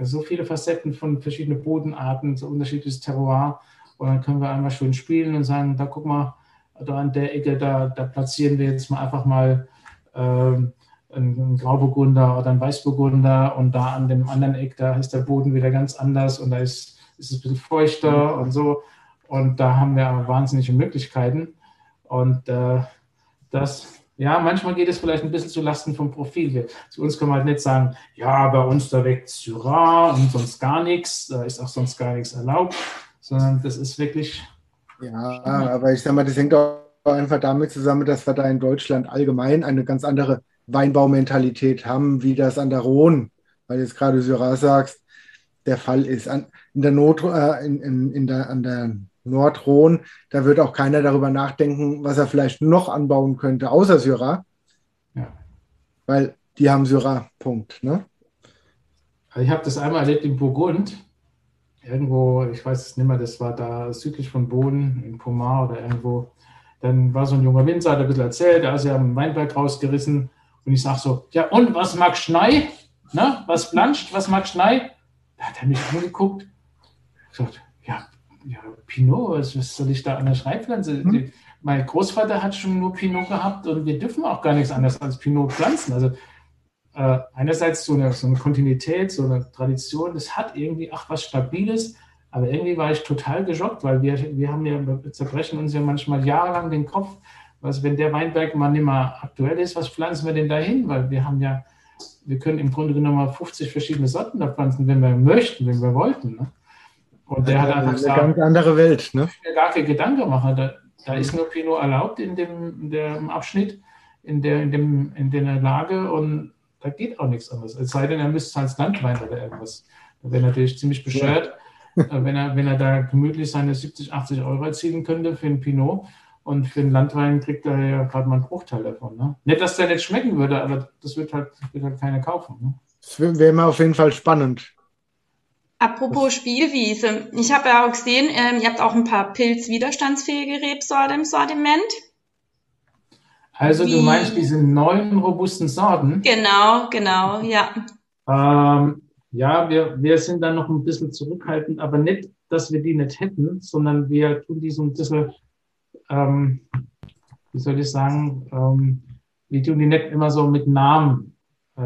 so viele Facetten von verschiedenen Bodenarten, so unterschiedliches Terroir. Und dann können wir einmal schön spielen und sagen, da guck mal, da an der Ecke, da, da platzieren wir jetzt mal einfach mal ähm, einen Grauburgunder oder einen Weißburgunder und da an dem anderen Eck, da ist der Boden wieder ganz anders und da ist, ist es ein bisschen feuchter mhm. und so. Und da haben wir wahnsinnige Möglichkeiten. Und äh, das ja, manchmal geht es vielleicht ein bisschen zu Lasten vom Profil. Wir, zu uns können wir halt nicht sagen, ja, bei uns da weckt Syrah und sonst gar nichts, da ist auch sonst gar nichts erlaubt, sondern das ist wirklich. Ja, aber ich sag mal, das hängt auch einfach damit zusammen, dass wir da in Deutschland allgemein eine ganz andere Weinbaumentalität haben, wie das an der Rhone, weil du jetzt gerade Syrah sagst, der Fall ist. An, in der Not, äh, in, in, in der, an der Nordrhone, da wird auch keiner darüber nachdenken, was er vielleicht noch anbauen könnte, außer Syrah. Ja. Weil die haben Syrah, Punkt. Ne? Also ich habe das einmal erlebt in Burgund. Irgendwo, ich weiß es nicht mehr, das war da südlich von Boden, in Pomar oder irgendwo. Dann war so ein junger Winzer, hat ein bisschen erzählt, da ist er am Weinberg rausgerissen. Und ich sage so, ja und, was mag Schnei? Na, was planscht, was mag Schnei? Da hat er mich angeguckt. Ich gesagt, ja, Pinot, was, soll ich da an der Schreibpflanze? Hm? Mein Großvater hat schon nur Pinot gehabt und wir dürfen auch gar nichts anderes als Pinot pflanzen. Also äh, einerseits so eine, so eine Kontinuität, so eine Tradition, das hat irgendwie, ach, was Stabiles, aber irgendwie war ich total geschockt, weil wir, wir haben ja, wir zerbrechen uns ja manchmal jahrelang den Kopf, was, wenn der Weinberg mal nicht mehr aktuell ist, was pflanzen wir denn dahin? Weil wir haben ja, wir können im Grunde genommen 50 verschiedene Sorten da pflanzen, wenn wir möchten, wenn wir wollten. Ne? Und der hat einfach gesagt, eine ganz andere Welt, ne? Ich mir gar keine Gedanken machen. Da, da ist nur Pinot erlaubt in dem, in dem Abschnitt, in der, in, dem, in der Lage und da geht auch nichts anderes. Es sei denn, er müsste als Landwein oder irgendwas. Da wäre natürlich ziemlich bescheuert, ja. Äh, wenn, er, wenn er da gemütlich seine 70, 80 Euro erzielen könnte für einen Pinot. Und für den Landwein kriegt er ja gerade mal einen Bruchteil davon. Ne? Nicht, dass der nicht schmecken würde, aber das wird halt, wird halt keiner kaufen. Ne? Das wäre mal auf jeden Fall spannend. Apropos Spielwiese. Ich habe ja auch gesehen, ähm, ihr habt auch ein paar pilzwiderstandsfähige Rebsorten im Sortiment. Also Wie? du meinst diese neuen robusten Sorten? Genau, genau, ja. Ähm, ja, wir, wir sind dann noch ein bisschen zurückhaltend, aber nicht, dass wir die nicht hätten, sondern wir tun die so ein bisschen, ähm, wie soll ich sagen, ähm, wir tun die nicht immer so mit Namen äh,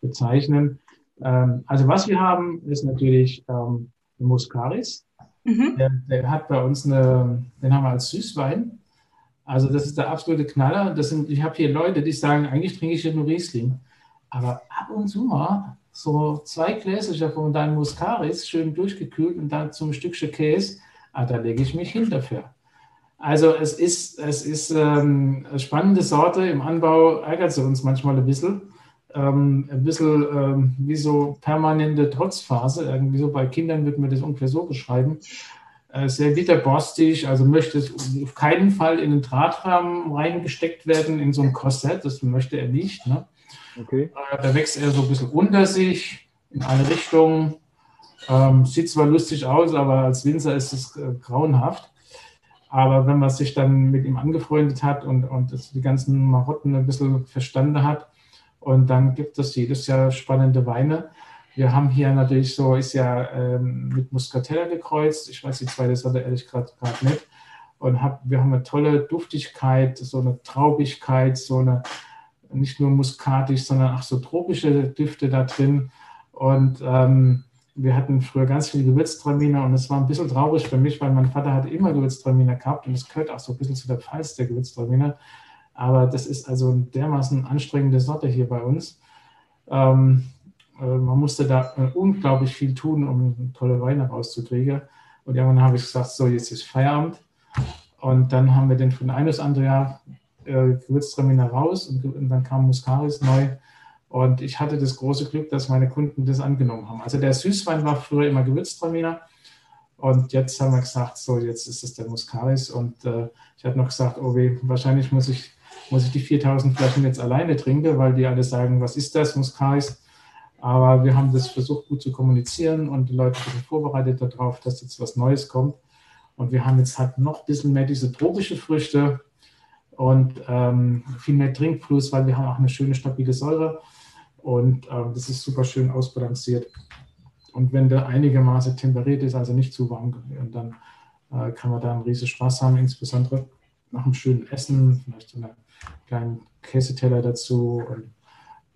bezeichnen, ähm, also was wir haben, ist natürlich ähm, Muscaris. Mhm. Der, der, hat bei uns eine, den haben wir als Süßwein. Also das ist der absolute Knaller. Das sind, ich habe hier Leute, die sagen, eigentlich trinke ich ja nur Riesling. Aber ab und zu mal so zwei Gläser von deinem Muscaris, schön durchgekühlt und dann zum Stückchen Käse, ah, da lege ich mich hin dafür. Also es ist, es ist ähm, eine spannende Sorte. Im Anbau ärgert sie uns manchmal ein bisschen ähm, ein bisschen ähm, wie so permanente Trotzphase. Irgendwie so bei Kindern wird man das ungefähr so beschreiben. Äh, sehr bitterborstig, also möchte es auf keinen Fall in den Drahtrahmen reingesteckt werden, in so ein Korsett, das möchte er nicht. Ne? Okay. Äh, da wächst er so ein bisschen unter sich, in alle Richtungen. Ähm, sieht zwar lustig aus, aber als Winzer ist es äh, grauenhaft. Aber wenn man sich dann mit ihm angefreundet hat und, und die ganzen Marotten ein bisschen verstanden hat, und dann gibt es jedes Jahr spannende Weine. Wir haben hier natürlich so, ist ja ähm, mit Muscatella gekreuzt. Ich weiß die zweite Sorte ehrlich gerade nicht. Und hab, wir haben eine tolle Duftigkeit, so eine Traubigkeit, so eine nicht nur muskatisch, sondern auch so tropische Düfte da drin. Und ähm, wir hatten früher ganz viele Gewürztraminer und es war ein bisschen traurig für mich, weil mein Vater hat immer Gewürztraminer gehabt und es gehört auch so ein bisschen zu der Pfalz der Gewürztraminer. Aber das ist also eine dermaßen anstrengende Sorte hier bei uns. Ähm, äh, man musste da äh, unglaublich viel tun, um tolle Weine rauszukriegen. Und irgendwann habe ich gesagt, so jetzt ist Feierabend. Und dann haben wir den von Einus Andrea äh, Gewürztraminer raus und, und, dann kam Muscaris neu. Und ich hatte das große Glück, dass meine Kunden das angenommen haben. Also der Süßwein war früher immer Gewürztraminer. Und jetzt haben wir gesagt, so jetzt ist es der Muscaris. Und äh, ich habe noch gesagt, oh weh, wahrscheinlich muss ich, muss ich die 4000 Flaschen jetzt alleine trinken, weil die alle sagen, was ist das, Muscaris? Aber wir haben das versucht gut zu kommunizieren und die Leute sind vorbereitet darauf, dass jetzt was Neues kommt. Und wir haben jetzt halt noch ein bisschen mehr diese tropische Früchte, und ähm, viel mehr Trinkfluss, weil wir haben auch eine schöne stabile Säure und ähm, das ist super schön ausbalanciert. Und wenn der einigermaßen temperiert ist, also nicht zu warm, dann äh, kann man da einen riesen Spaß haben, insbesondere nach einem schönen Essen, vielleicht so einen kleinen Käseteller dazu. Und,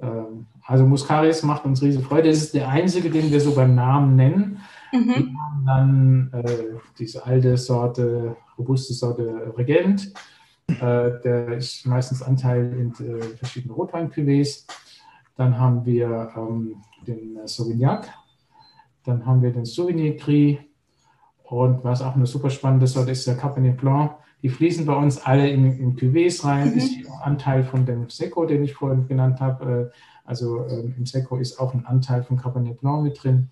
ähm, also Muscaris macht uns riesige Freude. Das ist der einzige, den wir so beim Namen nennen. Mhm. Wir haben dann äh, diese alte Sorte, robuste Sorte Regent äh, der ist meistens Anteil in äh, verschiedenen Rotwein-Cuvées. Dann haben wir ähm, den äh, Sauvignac. Dann haben wir den Sauvignon Gris. Und was auch eine super spannende Sorte ist, der Cabernet Blanc. Die fließen bei uns alle in, in Cuvées rein. Mhm. Ist Anteil von dem Seco, den ich vorhin genannt habe. Äh, also ähm, im Seco ist auch ein Anteil von Cabernet Blanc mit drin.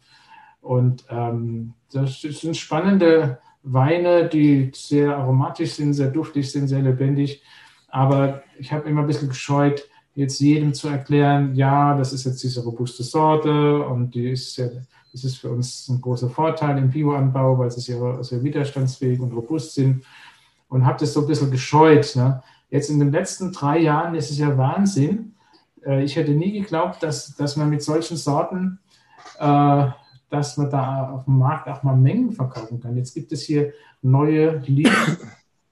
Und ähm, das sind spannende Weine, die sehr aromatisch sind, sehr duftig sind, sehr lebendig. Aber ich habe immer ein bisschen gescheut, jetzt jedem zu erklären, ja, das ist jetzt diese robuste Sorte und die ist ja, das ist für uns ein großer Vorteil im Bioanbau, weil sie sehr, sehr widerstandsfähig und robust sind. Und habe das so ein bisschen gescheut. Ne? Jetzt in den letzten drei Jahren ist es ja Wahnsinn. Äh, ich hätte nie geglaubt, dass, dass man mit solchen Sorten äh, dass man da auf dem Markt auch mal Mengen verkaufen kann. Jetzt gibt es hier neue Linien.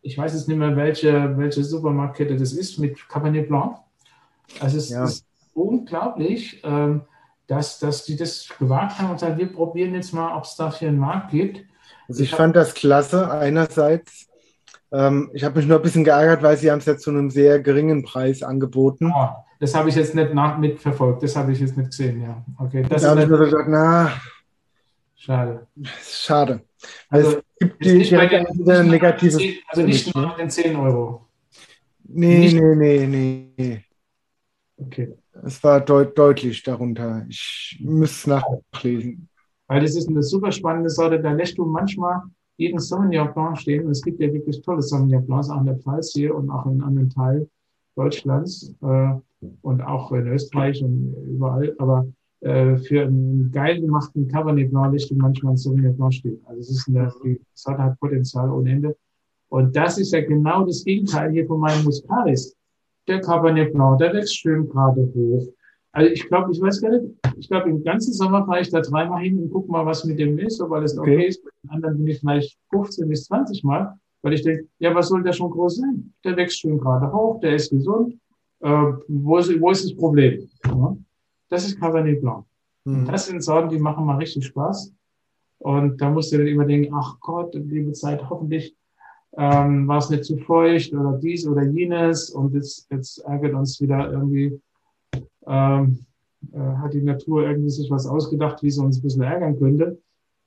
Ich weiß jetzt nicht mehr, welche, welche Supermarktkette das ist mit Cabernet Blanc. Also es ja. ist unglaublich, ähm, dass, dass die das gewagt haben und sagen, wir probieren jetzt mal, ob es dafür einen Markt gibt. Also ich, ich fand das klasse. Einerseits, ähm, ich habe mich nur ein bisschen geärgert, weil sie haben es jetzt zu einem sehr geringen Preis angeboten. Oh, das habe ich jetzt nicht nach, mitverfolgt, das habe ich jetzt nicht gesehen, ja. Okay, das da habe ich nur gesagt, na, Schade. Schade. Also, es gibt die, nicht bei den, negative. also nicht nur den 10 Euro. Nee, nicht? nee, nee, nee. Okay. Es war deut deutlich darunter. Ich muss nachlesen. Weil das ist eine super spannende Sorte. Da lässt du manchmal jeden Sauvignon Blanc stehen. Und es gibt ja wirklich tolle Sauvignon Blancs, auch in der Pfalz hier und auch in anderen Teilen Deutschlands äh, und auch in Österreich und überall. Aber äh, für einen geil gemachten Cabernet Blanc und manchmal ein Sauvignon Blanc steht. Also es ist eine, die Sorte hat Potenzial ohne Ende. Und das ist ja genau das Gegenteil hier von meinem Muscaris. Der Cabernet Blanc, der wächst schön gerade hoch. Also ich glaube, ich weiß gar nicht, ich glaube, im ganzen Sommer fahre ich da dreimal hin und gucke mal, was mit dem ist, ob alles okay, okay ist. Bei den anderen bin ich vielleicht 15 bis 20 Mal, weil ich denke, ja, was soll der schon groß sein? Der wächst schön gerade hoch, der ist gesund. Äh, wo, ist, wo ist das Problem? Ja? Das ist Cabernet Blanc. Mhm. Das sind Sorten, die machen mal richtig Spaß. Und da musst du dann immer denken, ach Gott, liebe Zeit, hoffentlich ähm, war es nicht zu feucht oder dies oder jenes. Und jetzt, jetzt ärgert uns wieder irgendwie, ähm, äh, hat die Natur irgendwie sich was ausgedacht, wie sie uns ein bisschen ärgern könnte.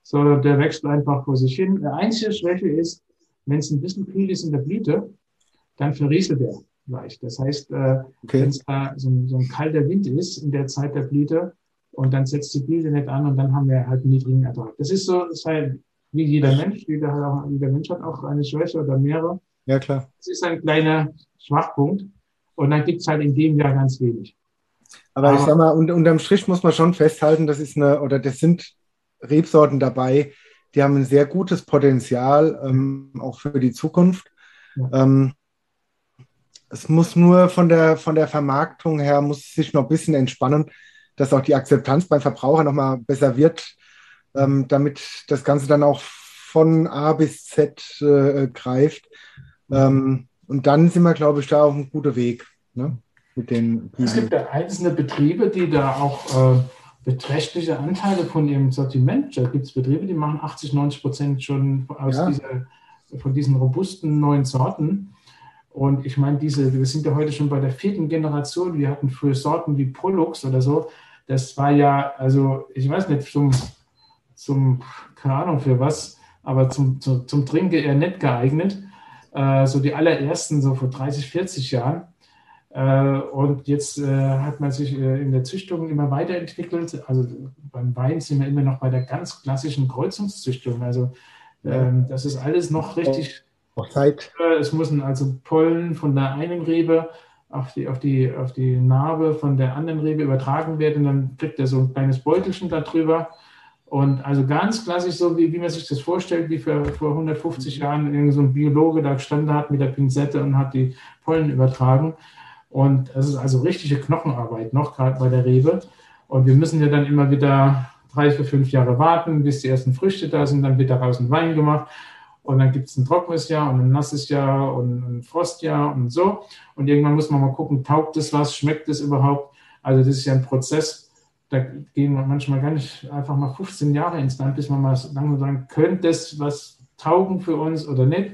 Sondern der wächst einfach vor sich hin. Der einzige Schwäche ist, wenn es ein bisschen kühl ist in der Blüte, dann verrieselt er leicht. Das heißt, äh, okay. wenn es da so ein, so ein kalter Wind ist in der Zeit der Blüte und dann setzt die Blüte nicht an und dann haben wir halt einen niedrigen Ertrag. Das ist so, ist halt wie jeder Mensch, jeder, hat auch, jeder Mensch hat auch eine Schwäche oder mehrere. Ja, klar. Das ist ein kleiner Schwachpunkt und dann gibt es halt in dem Jahr ganz wenig. Aber, Aber ich sag mal, un unterm Strich muss man schon festhalten, das ist eine, oder das sind Rebsorten dabei, die haben ein sehr gutes Potenzial, ähm, auch für die Zukunft. Ähm, es muss nur von der, von der Vermarktung her, muss sich noch ein bisschen entspannen, dass auch die Akzeptanz beim Verbraucher nochmal besser wird, ähm, damit das Ganze dann auch von A bis Z äh, greift. Ähm, und dann sind wir, glaube ich, da auf einem guten Weg. Ne? Mit den es gibt ja einzelne Betriebe, die da auch äh, beträchtliche Anteile von ihrem Sortiment. Da gibt es Betriebe, die machen 80, 90 Prozent schon aus ja. dieser, von diesen robusten neuen Sorten. Und ich meine, diese, wir sind ja heute schon bei der vierten Generation. Wir hatten früher Sorten wie Pollux oder so. Das war ja, also ich weiß nicht, zum, zum keine Ahnung für was, aber zum, zum, zum Trinken eher nicht geeignet. Äh, so die allerersten, so vor 30, 40 Jahren. Äh, und jetzt äh, hat man sich äh, in der Züchtung immer weiterentwickelt. Also beim Wein sind wir immer noch bei der ganz klassischen Kreuzungszüchtung. Also ähm, das ist alles noch richtig. Zeit. Es müssen also Pollen von der einen Rebe auf die, auf, die, auf die Narbe von der anderen Rebe übertragen werden. Und dann kriegt er so ein kleines Beutelchen darüber. Und also ganz klassisch, so wie, wie man sich das vorstellt, wie für, vor 150 Jahren irgend so ein Biologe da gestanden hat mit der Pinzette und hat die Pollen übertragen. Und das ist also richtige Knochenarbeit noch, gerade bei der Rebe. Und wir müssen ja dann immer wieder drei, vier, fünf Jahre warten, bis die ersten Früchte da sind. Dann wird daraus ein Wein gemacht. Und dann gibt es ein trockenes Jahr und ein nasses Jahr und ein Frostjahr und so. Und irgendwann muss man mal gucken, taugt es was, schmeckt es überhaupt? Also das ist ja ein Prozess, da gehen manchmal gar nicht einfach mal 15 Jahre ins Land, bis man mal langsam sagen, könnte das was taugen für uns oder nicht.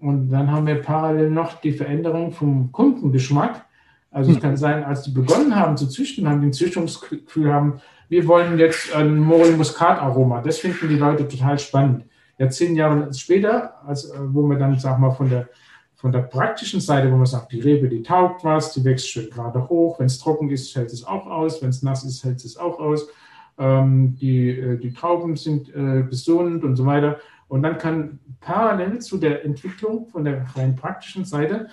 Und dann haben wir parallel noch die Veränderung vom Kundengeschmack. Also es hm. kann sein, als die begonnen haben zu züchten, haben die ein Züchtungsgefühl haben, wir wollen jetzt ein Morel Muscat Aroma. Das finden die Leute total spannend. Ja, zehn Jahre später, als, äh, wo wir dann, sag mal, von der, von der praktischen Seite, wo man sagt, die Rebe, die taugt was, die wächst schön gerade hoch. Wenn es trocken ist, hält es auch aus. Wenn es nass ist, hält es auch aus. Ähm, die, äh, die Trauben sind äh, gesund und so weiter. Und dann kann parallel zu der Entwicklung von der rein praktischen Seite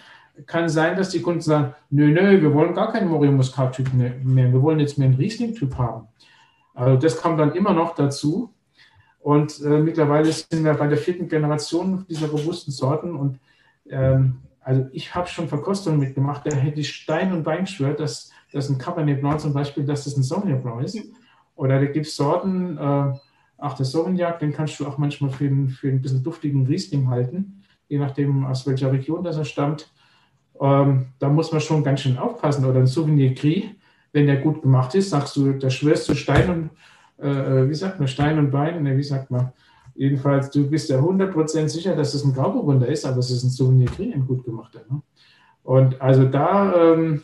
kann sein, dass die Kunden sagen, nö, nö, wir wollen gar keinen Morio Muscat-Typ mehr, wir wollen jetzt mehr einen Riesling-Typ haben. Also das kommt dann immer noch dazu. Und äh, mittlerweile sind wir bei der vierten Generation dieser robusten Sorten. Und ähm, also ich habe schon Verkostungen mitgemacht, da hätte ich Stein und Bein geschwört, dass das ein Cabernet Blanc zum Beispiel, dass das ein Sauvignon Blanc ist. Oder da gibt es Sorten, äh, auch der Sauvignac, den kannst du auch manchmal für, einen, für ein bisschen duftigen Riesling halten, je nachdem, aus welcher Region das er stammt. Ähm, da muss man schon ganz schön aufpassen. Oder ein Souvenir Gris, wenn der gut gemacht ist, sagst du, da schwörst du Stein und, äh, äh, wie sagt man, Stein und Bein, ne, wie sagt man, jedenfalls, du bist ja 100% sicher, dass es ein Grauburgunder ist, aber es ist ein Souvenir Gris, ein gut gemachter. Ne? Und also da, ähm,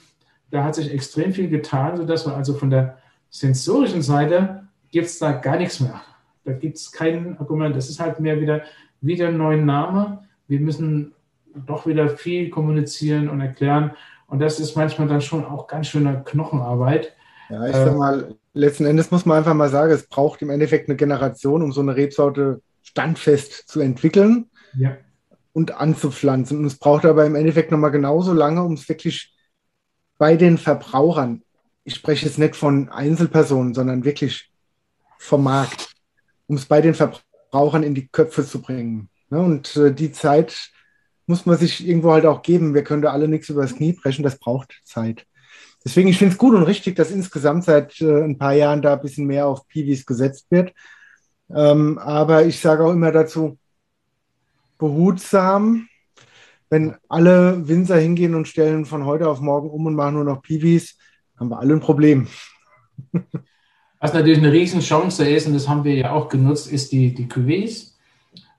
da hat sich extrem viel getan, sodass wir also von der sensorischen Seite gibt es da gar nichts mehr. Da gibt es kein Argument. Das ist halt mehr wieder, wieder ein neuer Name. Wir müssen doch wieder viel kommunizieren und erklären. Und das ist manchmal dann schon auch ganz schöne Knochenarbeit. Ja, ich sag mal, letzten Endes muss man einfach mal sagen, es braucht im Endeffekt eine Generation, um so eine Rebsorte standfest zu entwickeln ja. und anzupflanzen. Und es braucht aber im Endeffekt nochmal genauso lange, um es wirklich bei den Verbrauchern, ich spreche jetzt nicht von Einzelpersonen, sondern wirklich vom Markt, um es bei den Verbrauchern in die Köpfe zu bringen. Ne? Und äh, die Zeit muss man sich irgendwo halt auch geben. Wir können da alle nichts übers Knie brechen, das braucht Zeit. Deswegen, ich finde es gut und richtig, dass insgesamt seit äh, ein paar Jahren da ein bisschen mehr auf Piwis gesetzt wird. Ähm, aber ich sage auch immer dazu, behutsam, wenn alle Winzer hingehen und stellen von heute auf morgen um und machen nur noch Piwis, haben wir alle ein Problem. Was natürlich eine Riesenchance ist, und das haben wir ja auch genutzt, ist die, die Cuvées.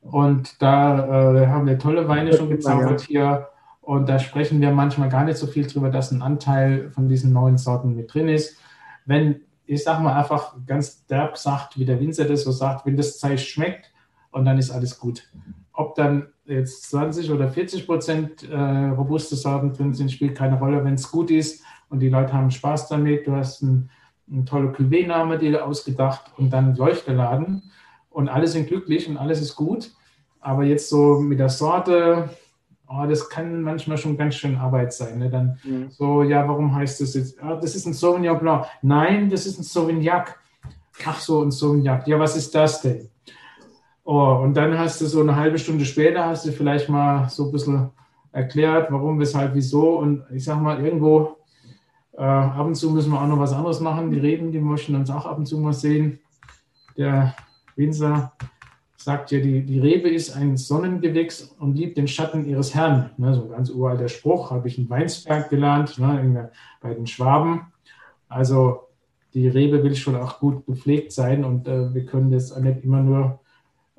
Und da äh, haben wir tolle Weine schon gezaubert hier. Und da sprechen wir manchmal gar nicht so viel drüber, dass ein Anteil von diesen neuen Sorten mit drin ist. Wenn, ich sage mal einfach ganz derb sagt, wie der Winzer das so sagt, wenn das Zeug schmeckt und dann ist alles gut. Ob dann jetzt 20 oder 40 Prozent äh, robuste Sorten drin sind, spielt keine Rolle, wenn es gut ist und die Leute haben Spaß damit. Du hast ein eine tolle Cuvée-Name dir ausgedacht und dann läuft der Laden und alle sind glücklich und alles ist gut. Aber jetzt so mit der Sorte, oh, das kann manchmal schon ganz schön Arbeit sein. Ne? Dann mhm. so, ja, warum heißt das jetzt? Oh, das ist ein Sauvignon Blanc. Nein, das ist ein Sauvignac. ach so ein Jagd. Ja, was ist das denn? Oh, und dann hast du so eine halbe Stunde später, hast du vielleicht mal so ein bisschen erklärt, warum, weshalb, wieso. Und ich sag mal, irgendwo äh, ab und zu müssen wir auch noch was anderes machen. Die Reben, die möchten uns auch ab und zu mal sehen. Der Winzer sagt ja, die, die Rebe ist ein Sonnengewächs und liebt den Schatten ihres Herrn. Ne, so ein ganz uralter Spruch, habe ich in Weinsberg gelernt, ne, bei den Schwaben. Also die Rebe will schon auch gut gepflegt sein und äh, wir können das nicht immer nur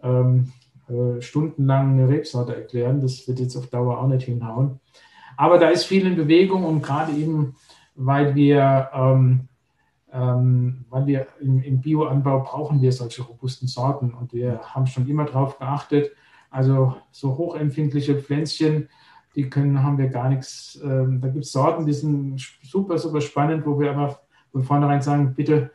ähm, äh, stundenlang eine Rebsorte erklären. Das wird jetzt auf Dauer auch nicht hinhauen. Aber da ist viel in Bewegung und gerade eben, weil wir, ähm, ähm, weil wir im, im Bioanbau brauchen wir solche robusten Sorten und wir haben schon immer darauf geachtet. Also so hochempfindliche Pflänzchen, die können, haben wir gar nichts. Ähm, da gibt es Sorten, die sind super, super spannend, wo wir aber von vornherein sagen, bitte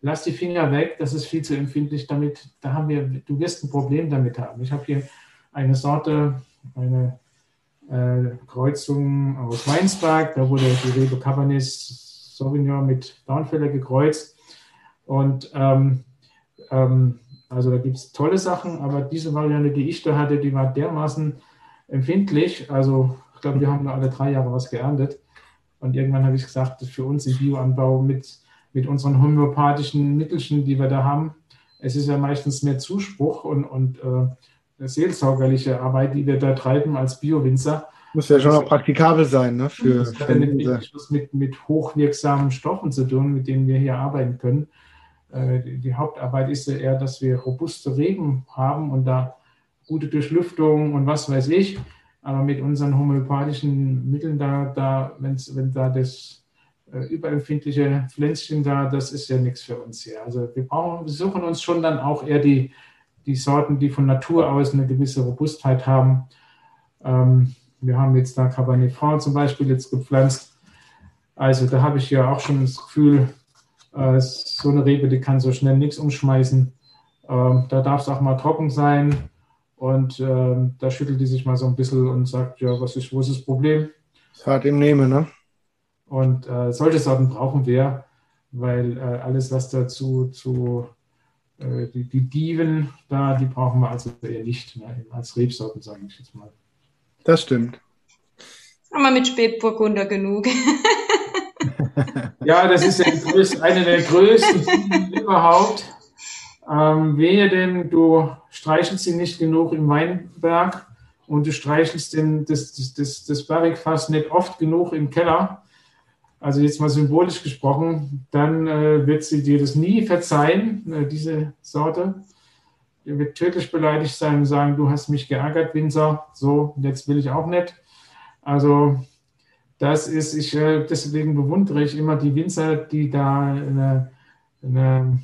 lass die Finger weg, das ist viel zu empfindlich damit, da haben wir, du wirst ein Problem damit haben. Ich habe hier eine Sorte, eine äh, Kreuzung aus Weinsberg, da wurde die Rebe Cabernet Sauvignon mit Dornfelder gekreuzt. Und ähm, ähm, also da gibt es tolle Sachen, aber diese Variante, die ich da hatte, die war dermaßen empfindlich, also ich glaube, wir haben da alle drei Jahre was geerntet. Und irgendwann habe ich gesagt, für uns im Bioanbau mit mit unseren homöopathischen Mittelchen, die wir da haben. Es ist ja meistens mehr Zuspruch und, und äh, seelsorgerliche Arbeit, die wir da treiben als Biowinzer. Muss ja schon auch praktikabel sein, ne? Für das hat mit, mit, mit hochwirksamen Stoffen zu tun, mit denen wir hier arbeiten können. Äh, die, die, Hauptarbeit ist ja eher, dass wir robuste Reben haben und da gute Durchlüftung und was weiß ich. Aber mit unseren homöopathischen Mitteln da, da wenn da das äh, überempfindliche Pflänzchen da, das ist ja nichts für uns hier. Also wir brauchen, wir suchen uns schon dann auch eher die, die Sorten, die von Natur aus eine gewisse Robustheit haben. Ähm, wir haben jetzt da Cabernet Franc zum Beispiel jetzt gepflanzt. Also da habe ich ja auch schon das Gefühl, äh, so eine Rebe, die kann so schnell nichts umschmeißen. Ähm, da darf es auch mal trocken sein. Und ähm, da schüttelt die sich mal so ein bisschen und sagt, ja, was ist, wo ist das Problem? Fahrt im Nehmen, ne? Und äh, solche Sorten brauchen wir, weil äh, alles, was dazu zu die, die Diven da, die brauchen wir also eher nicht ne, als Rebsorten, sage ich jetzt mal. Das stimmt. Haben wir mit Spätburgunder genug. ja, das ist ja eine der größten überhaupt. Ähm, wehe denn, du streichelst sie nicht genug im Weinberg und du streichelst den, das, das, das, das Barrikfass nicht oft genug im Keller, also jetzt mal symbolisch gesprochen, dann äh, wird sie dir das nie verzeihen, äh, diese Sorte. Die wird tödlich beleidigt sein und sagen, du hast mich geärgert, Winzer, so, jetzt will ich auch nicht. Also das ist, ich, äh, deswegen bewundere ich immer die Winzer, die da eine, eine,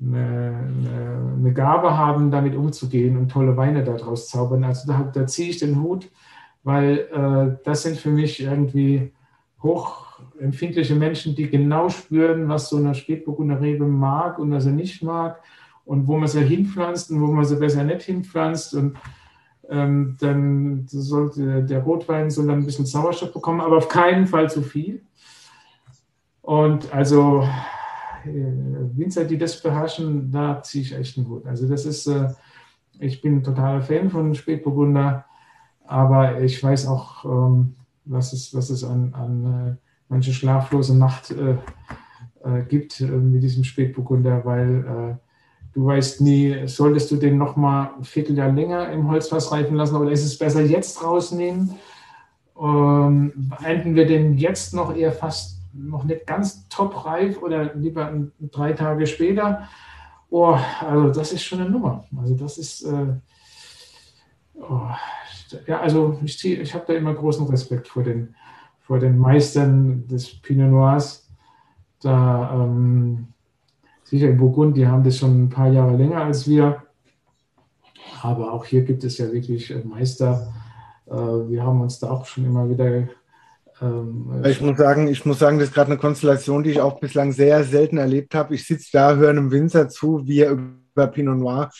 eine, eine Gabe haben, damit umzugehen und tolle Weine daraus zaubern. Also da, da ziehe ich den Hut, weil äh, das sind für mich irgendwie hoch empfindliche Menschen, die genau spüren, was so eine Spätburgunder Rebe mag und was er nicht mag und wo man sie hinpflanzt und wo man sie besser nicht hinpflanzt. Und ähm, dann sollte der Rotwein soll dann ein bisschen Sauerstoff bekommen, aber auf keinen Fall zu viel. Und also äh, Winzer, die das beherrschen, da ziehe ich echt einen Hut. Also das ist, äh, ich bin ein totaler Fan von Spätburgunder, aber ich weiß auch, ähm, was es, was es an, an äh, manche schlaflose Nacht äh, äh, gibt äh, mit diesem Spätburgunder, weil äh, du weißt nie, solltest du den noch mal ein Vierteljahr länger im Holzfass reifen lassen oder ist es besser jetzt rausnehmen? Ähm, wir den jetzt noch eher fast noch nicht ganz top reif oder lieber drei Tage später? Oh, also das ist schon eine Nummer. Also das ist, äh, oh, ja, also ich, ich habe da immer großen Respekt vor den, vor den Meistern des Pinot Noirs. Da ähm, sicher in Burgund, die haben das schon ein paar Jahre länger als wir. Aber auch hier gibt es ja wirklich äh, Meister. Äh, wir haben uns da auch schon immer wieder. Ähm, ich muss sagen, ich muss sagen, das ist gerade eine Konstellation, die ich auch bislang sehr selten erlebt habe. Ich sitze da, höre einem Winzer zu, wie er über Pinot Noir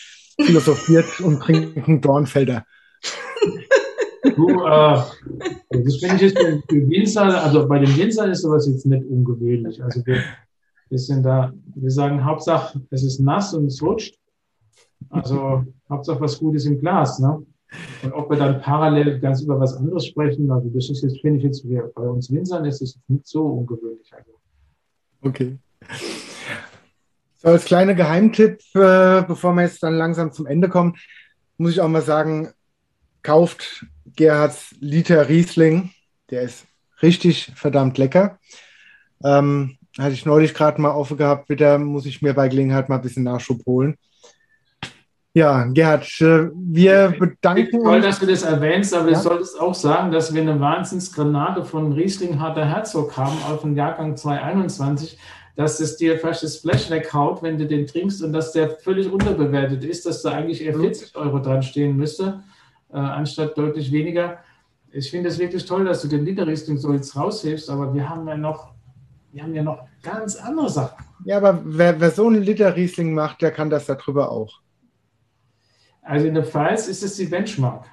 philosophiert und trinkt einen Dornfelder. Du, äh, das finde ich jetzt bei den Winzern, also bei den Winzern ist sowas jetzt nicht ungewöhnlich. Also wir, Wir sind da, wir sagen Hauptsache, es ist nass und es rutscht. Also Hauptsache was Gutes im Glas. Ne? Und ob wir dann parallel ganz über was anderes sprechen, also das ist jetzt, finde ich jetzt, bei uns Winzern ist es nicht so ungewöhnlich. Also. Okay. So, als kleiner Geheimtipp, äh, bevor wir jetzt dann langsam zum Ende kommen, muss ich auch mal sagen, kauft Gerhards Liter Riesling. Der ist richtig verdammt lecker. Ähm, hatte ich neulich gerade mal offen gehabt, wieder muss ich mir bei Gelegenheit mal ein bisschen Nachschub holen. Ja, Gerhard, äh, wir bedanken uns. Toll, dass du das erwähnst, aber ja? du solltest auch sagen, dass wir eine Wahnsinnsgranate von Riesling Harter Herzog haben, auf dem Jahrgang 2021, dass es dir fast das Flash weghaut, wenn du den trinkst und dass der völlig unterbewertet ist, dass da eigentlich eher 40 Euro dran stehen müsste, äh, anstatt deutlich weniger. Ich finde es wirklich toll, dass du den Liter Riesling so jetzt raushebst, aber wir haben ja noch, wir haben ja noch ganz andere Sachen. Ja, aber wer, wer so einen Liter Riesling macht, der kann das darüber auch. Also in der Pfalz ist es die Benchmark.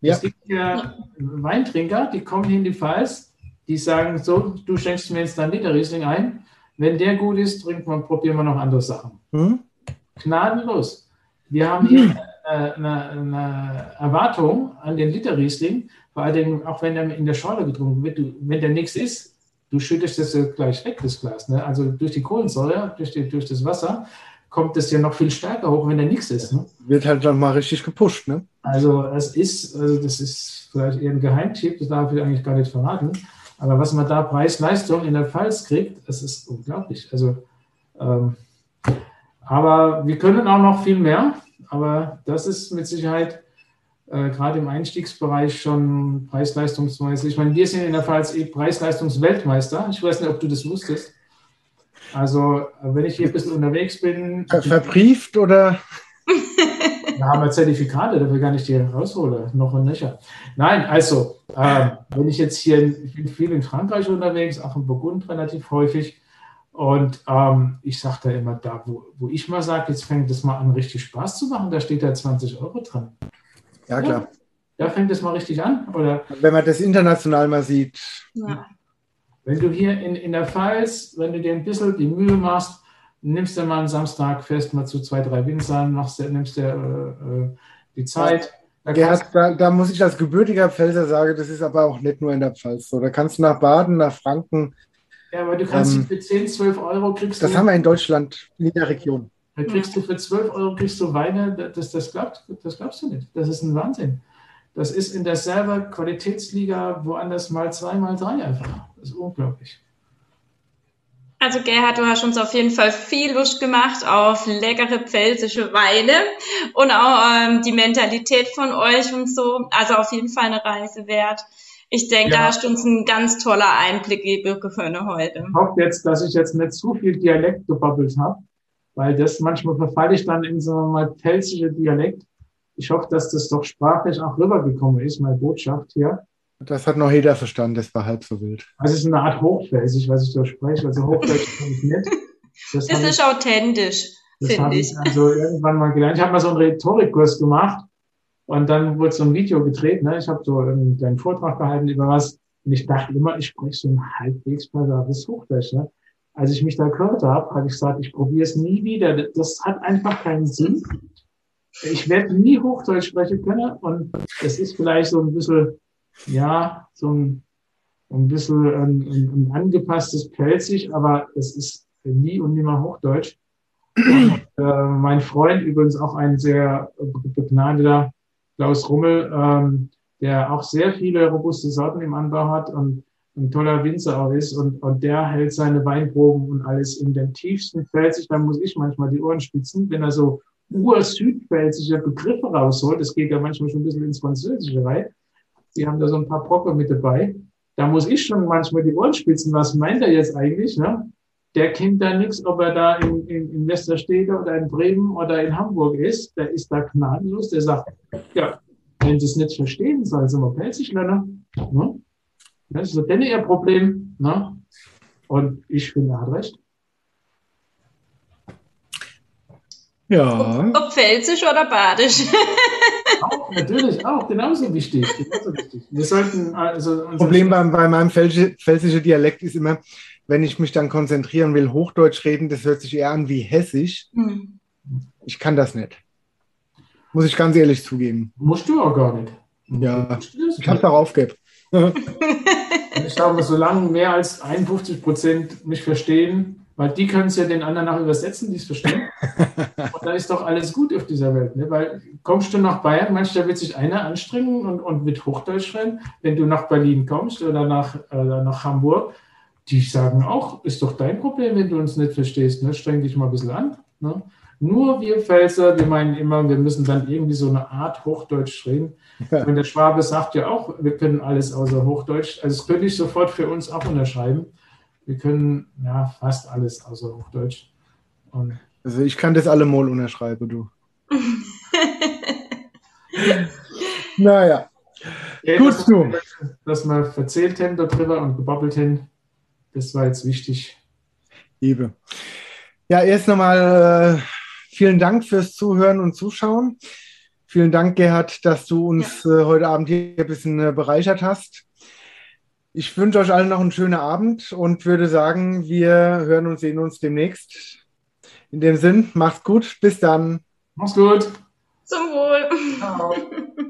Ja. Es gibt ja Weintrinker, die kommen hier in die Pfalz, die sagen so, du schenkst mir jetzt dein Liter Riesling ein. Wenn der gut ist, trinken wir, probieren wir noch andere Sachen. Hm? Gnadenlos. Wir haben hier eine, eine, eine, Erwartung an den Liter Riesling, vor allem auch wenn er in der Schorle getrunken wird, du, wenn der nichts ist, du schüttest das gleich weg, das Glas. Ne? Also durch die Kohlensäure, durch, die, durch das Wasser, kommt es ja noch viel stärker hoch, wenn da nichts ist. Ne? Wird halt dann mal richtig gepusht, ne? Also es ist, also das ist vielleicht eher ein Geheimtipp, das darf ich eigentlich gar nicht verraten. Aber was man da Preis-Leistung in der Pfalz kriegt, das ist unglaublich. Also, ähm, aber wir können auch noch viel mehr. Aber das ist mit Sicherheit äh, gerade im Einstiegsbereich schon preis-leistungsmäßig. Ich meine, wir sind in der Pfalz eh Preis-Leistungs-Weltmeister. Ich weiß nicht, ob du das wusstest. Also, wenn ich hier ein bisschen unterwegs bin. Verbrieft oder? Da haben wir Zertifikate, dafür gar nicht die raushole, noch und nöcher. Nein, also, äh, wenn ich jetzt hier, ich bin viel in Frankreich unterwegs, auch in Burgund relativ häufig. Und ähm, ich sage da immer, da wo, wo ich mal sage, jetzt fängt es mal an, richtig Spaß zu machen, da steht da 20 Euro dran. Ja, klar. Da fängt es mal richtig an. Oder? Wenn man das international mal sieht. Ja. Wenn du hier in, in der Pfalz, wenn du dir ein bisschen die Mühe machst, nimmst du mal einen Samstag fest, mal zu zwei, drei Winzern, machst, nimmst dir äh, äh, die Zeit. Da, ja, da, da, muss ich als gebürtiger Pfälzer sagen, das ist aber auch nicht nur in der Pfalz so. Da kannst du nach Baden, nach Franken. Ja, aber du kannst ähm, für 10, 12 Euro kriegst Das du, haben wir in Deutschland, in der Region. Da kriegst du für 12 Euro kriegst du Weine, das, das, glaubst, das glaubst du nicht. Das ist ein Wahnsinn. Das ist in derselben Qualitätsliga woanders mal zwei, mal drei einfach. Das ist unglaublich. Also Gerhard, du hast uns auf jeden Fall viel Lust gemacht auf leckere pfälzische Weine und auch ähm, die Mentalität von euch und so. Also auf jeden Fall eine Reise wert. Ich denke, ja. da hast du uns einen ganz toller Einblick geben können heute. Ich hoffe jetzt, dass ich jetzt nicht zu viel Dialekt gebabbelt habe, weil das manchmal verfalle ich dann in so mal pfälzische Dialekt. Ich hoffe, dass das doch sprachlich auch rübergekommen ist, meine Botschaft hier. Das hat noch jeder verstanden, das war halb so wild. Also es ist eine Art Hochpfälzisch, was ich da spreche. Also Hochpfälzisch kann ich nicht. Das, das ist ich, authentisch, finde ich. Also irgendwann mal gelernt. Ich habe mal so einen Rhetorikkurs gemacht und dann wurde so ein Video gedreht. Ne? Ich habe so einen kleinen Vortrag gehalten über was und ich dachte immer, ich spreche so ein halbwegs breites Hochdeutsch. Ne? Als ich mich da gehört habe, habe ich gesagt, ich probiere es nie wieder. Das hat einfach keinen Sinn. Ich werde nie Hochdeutsch sprechen können und es ist vielleicht so ein bisschen ja, so ein, ein bisschen ein, ein, ein angepasstes Pelzig, aber es ist nie und nimmer Hochdeutsch. Und, äh, mein Freund, übrigens auch ein sehr begnadeter Klaus Rummel, ähm, der auch sehr viele robuste Sorten im Anbau hat und ein toller Winzer auch ist und, und der hält seine Weinproben und alles in den tiefsten Pfälzig, da muss ich manchmal die Ohren spitzen, wenn er so ur-südpfälzische Begriffe rausholt, das geht ja manchmal schon ein bisschen ins Französische rein, die haben da so ein paar Brocken mit dabei. Da muss ich schon manchmal die Ohren spitzen. Was meint er jetzt eigentlich? Ne? Der kennt da nichts, ob er da in, in, in Westerstede oder in Bremen oder in Hamburg ist. Der ist da gnadenlos. Der sagt, ja, wenn sie es nicht verstehen, sollen sie mal pelzig lernen. Ne? Das ist so denn ihr Problem. Ne? Und ich finde, er hat recht. Ja. Ob, ob Pfälzisch oder Badisch. auch, natürlich, auch, genauso wichtig. Genauso wichtig. Wir sollten also Problem bei, bei meinem pfälzischen Dialekt ist immer, wenn ich mich dann konzentrieren will, Hochdeutsch reden, das hört sich eher an wie Hessisch. Mhm. Ich kann das nicht. Muss ich ganz ehrlich zugeben. Musst du auch gar nicht. Ja, ich habe darauf aufgegeben. ich glaube, solange mehr als 51 Prozent mich verstehen, weil die können es ja den anderen auch übersetzen, die es verstehen. und dann ist doch alles gut auf dieser Welt. Ne? Weil kommst du nach Bayern, manchmal wird sich einer anstrengen und, und mit Hochdeutsch schreiben. Wenn du nach Berlin kommst oder nach, äh, nach Hamburg, die sagen auch, ist doch dein Problem, wenn du uns nicht verstehst. Ne? Streng dich mal ein bisschen an. Ne? Nur wir Pfälzer, wir meinen immer, wir müssen dann irgendwie so eine Art Hochdeutsch reden. Ja. Und der Schwabe sagt ja auch, wir können alles außer Hochdeutsch. Also das könnte ich sofort für uns auch unterschreiben. Wir können ja fast alles außer Hochdeutsch. Und also ich kann das alle mal unterschreiben, du. naja. Ja, Gut, dass, du. Dass wir erzählt haben darüber und gebabbelt haben, das war jetzt wichtig. Liebe. Ja, erst nochmal äh, vielen Dank fürs Zuhören und Zuschauen. Vielen Dank, Gerhard, dass du uns ja. äh, heute Abend hier ein bisschen äh, bereichert hast. Ich wünsche euch allen noch einen schönen Abend und würde sagen, wir hören und sehen uns demnächst. In dem Sinn, macht's gut. Bis dann. Mach's gut. Zum Wohl. Ciao.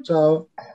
Ciao.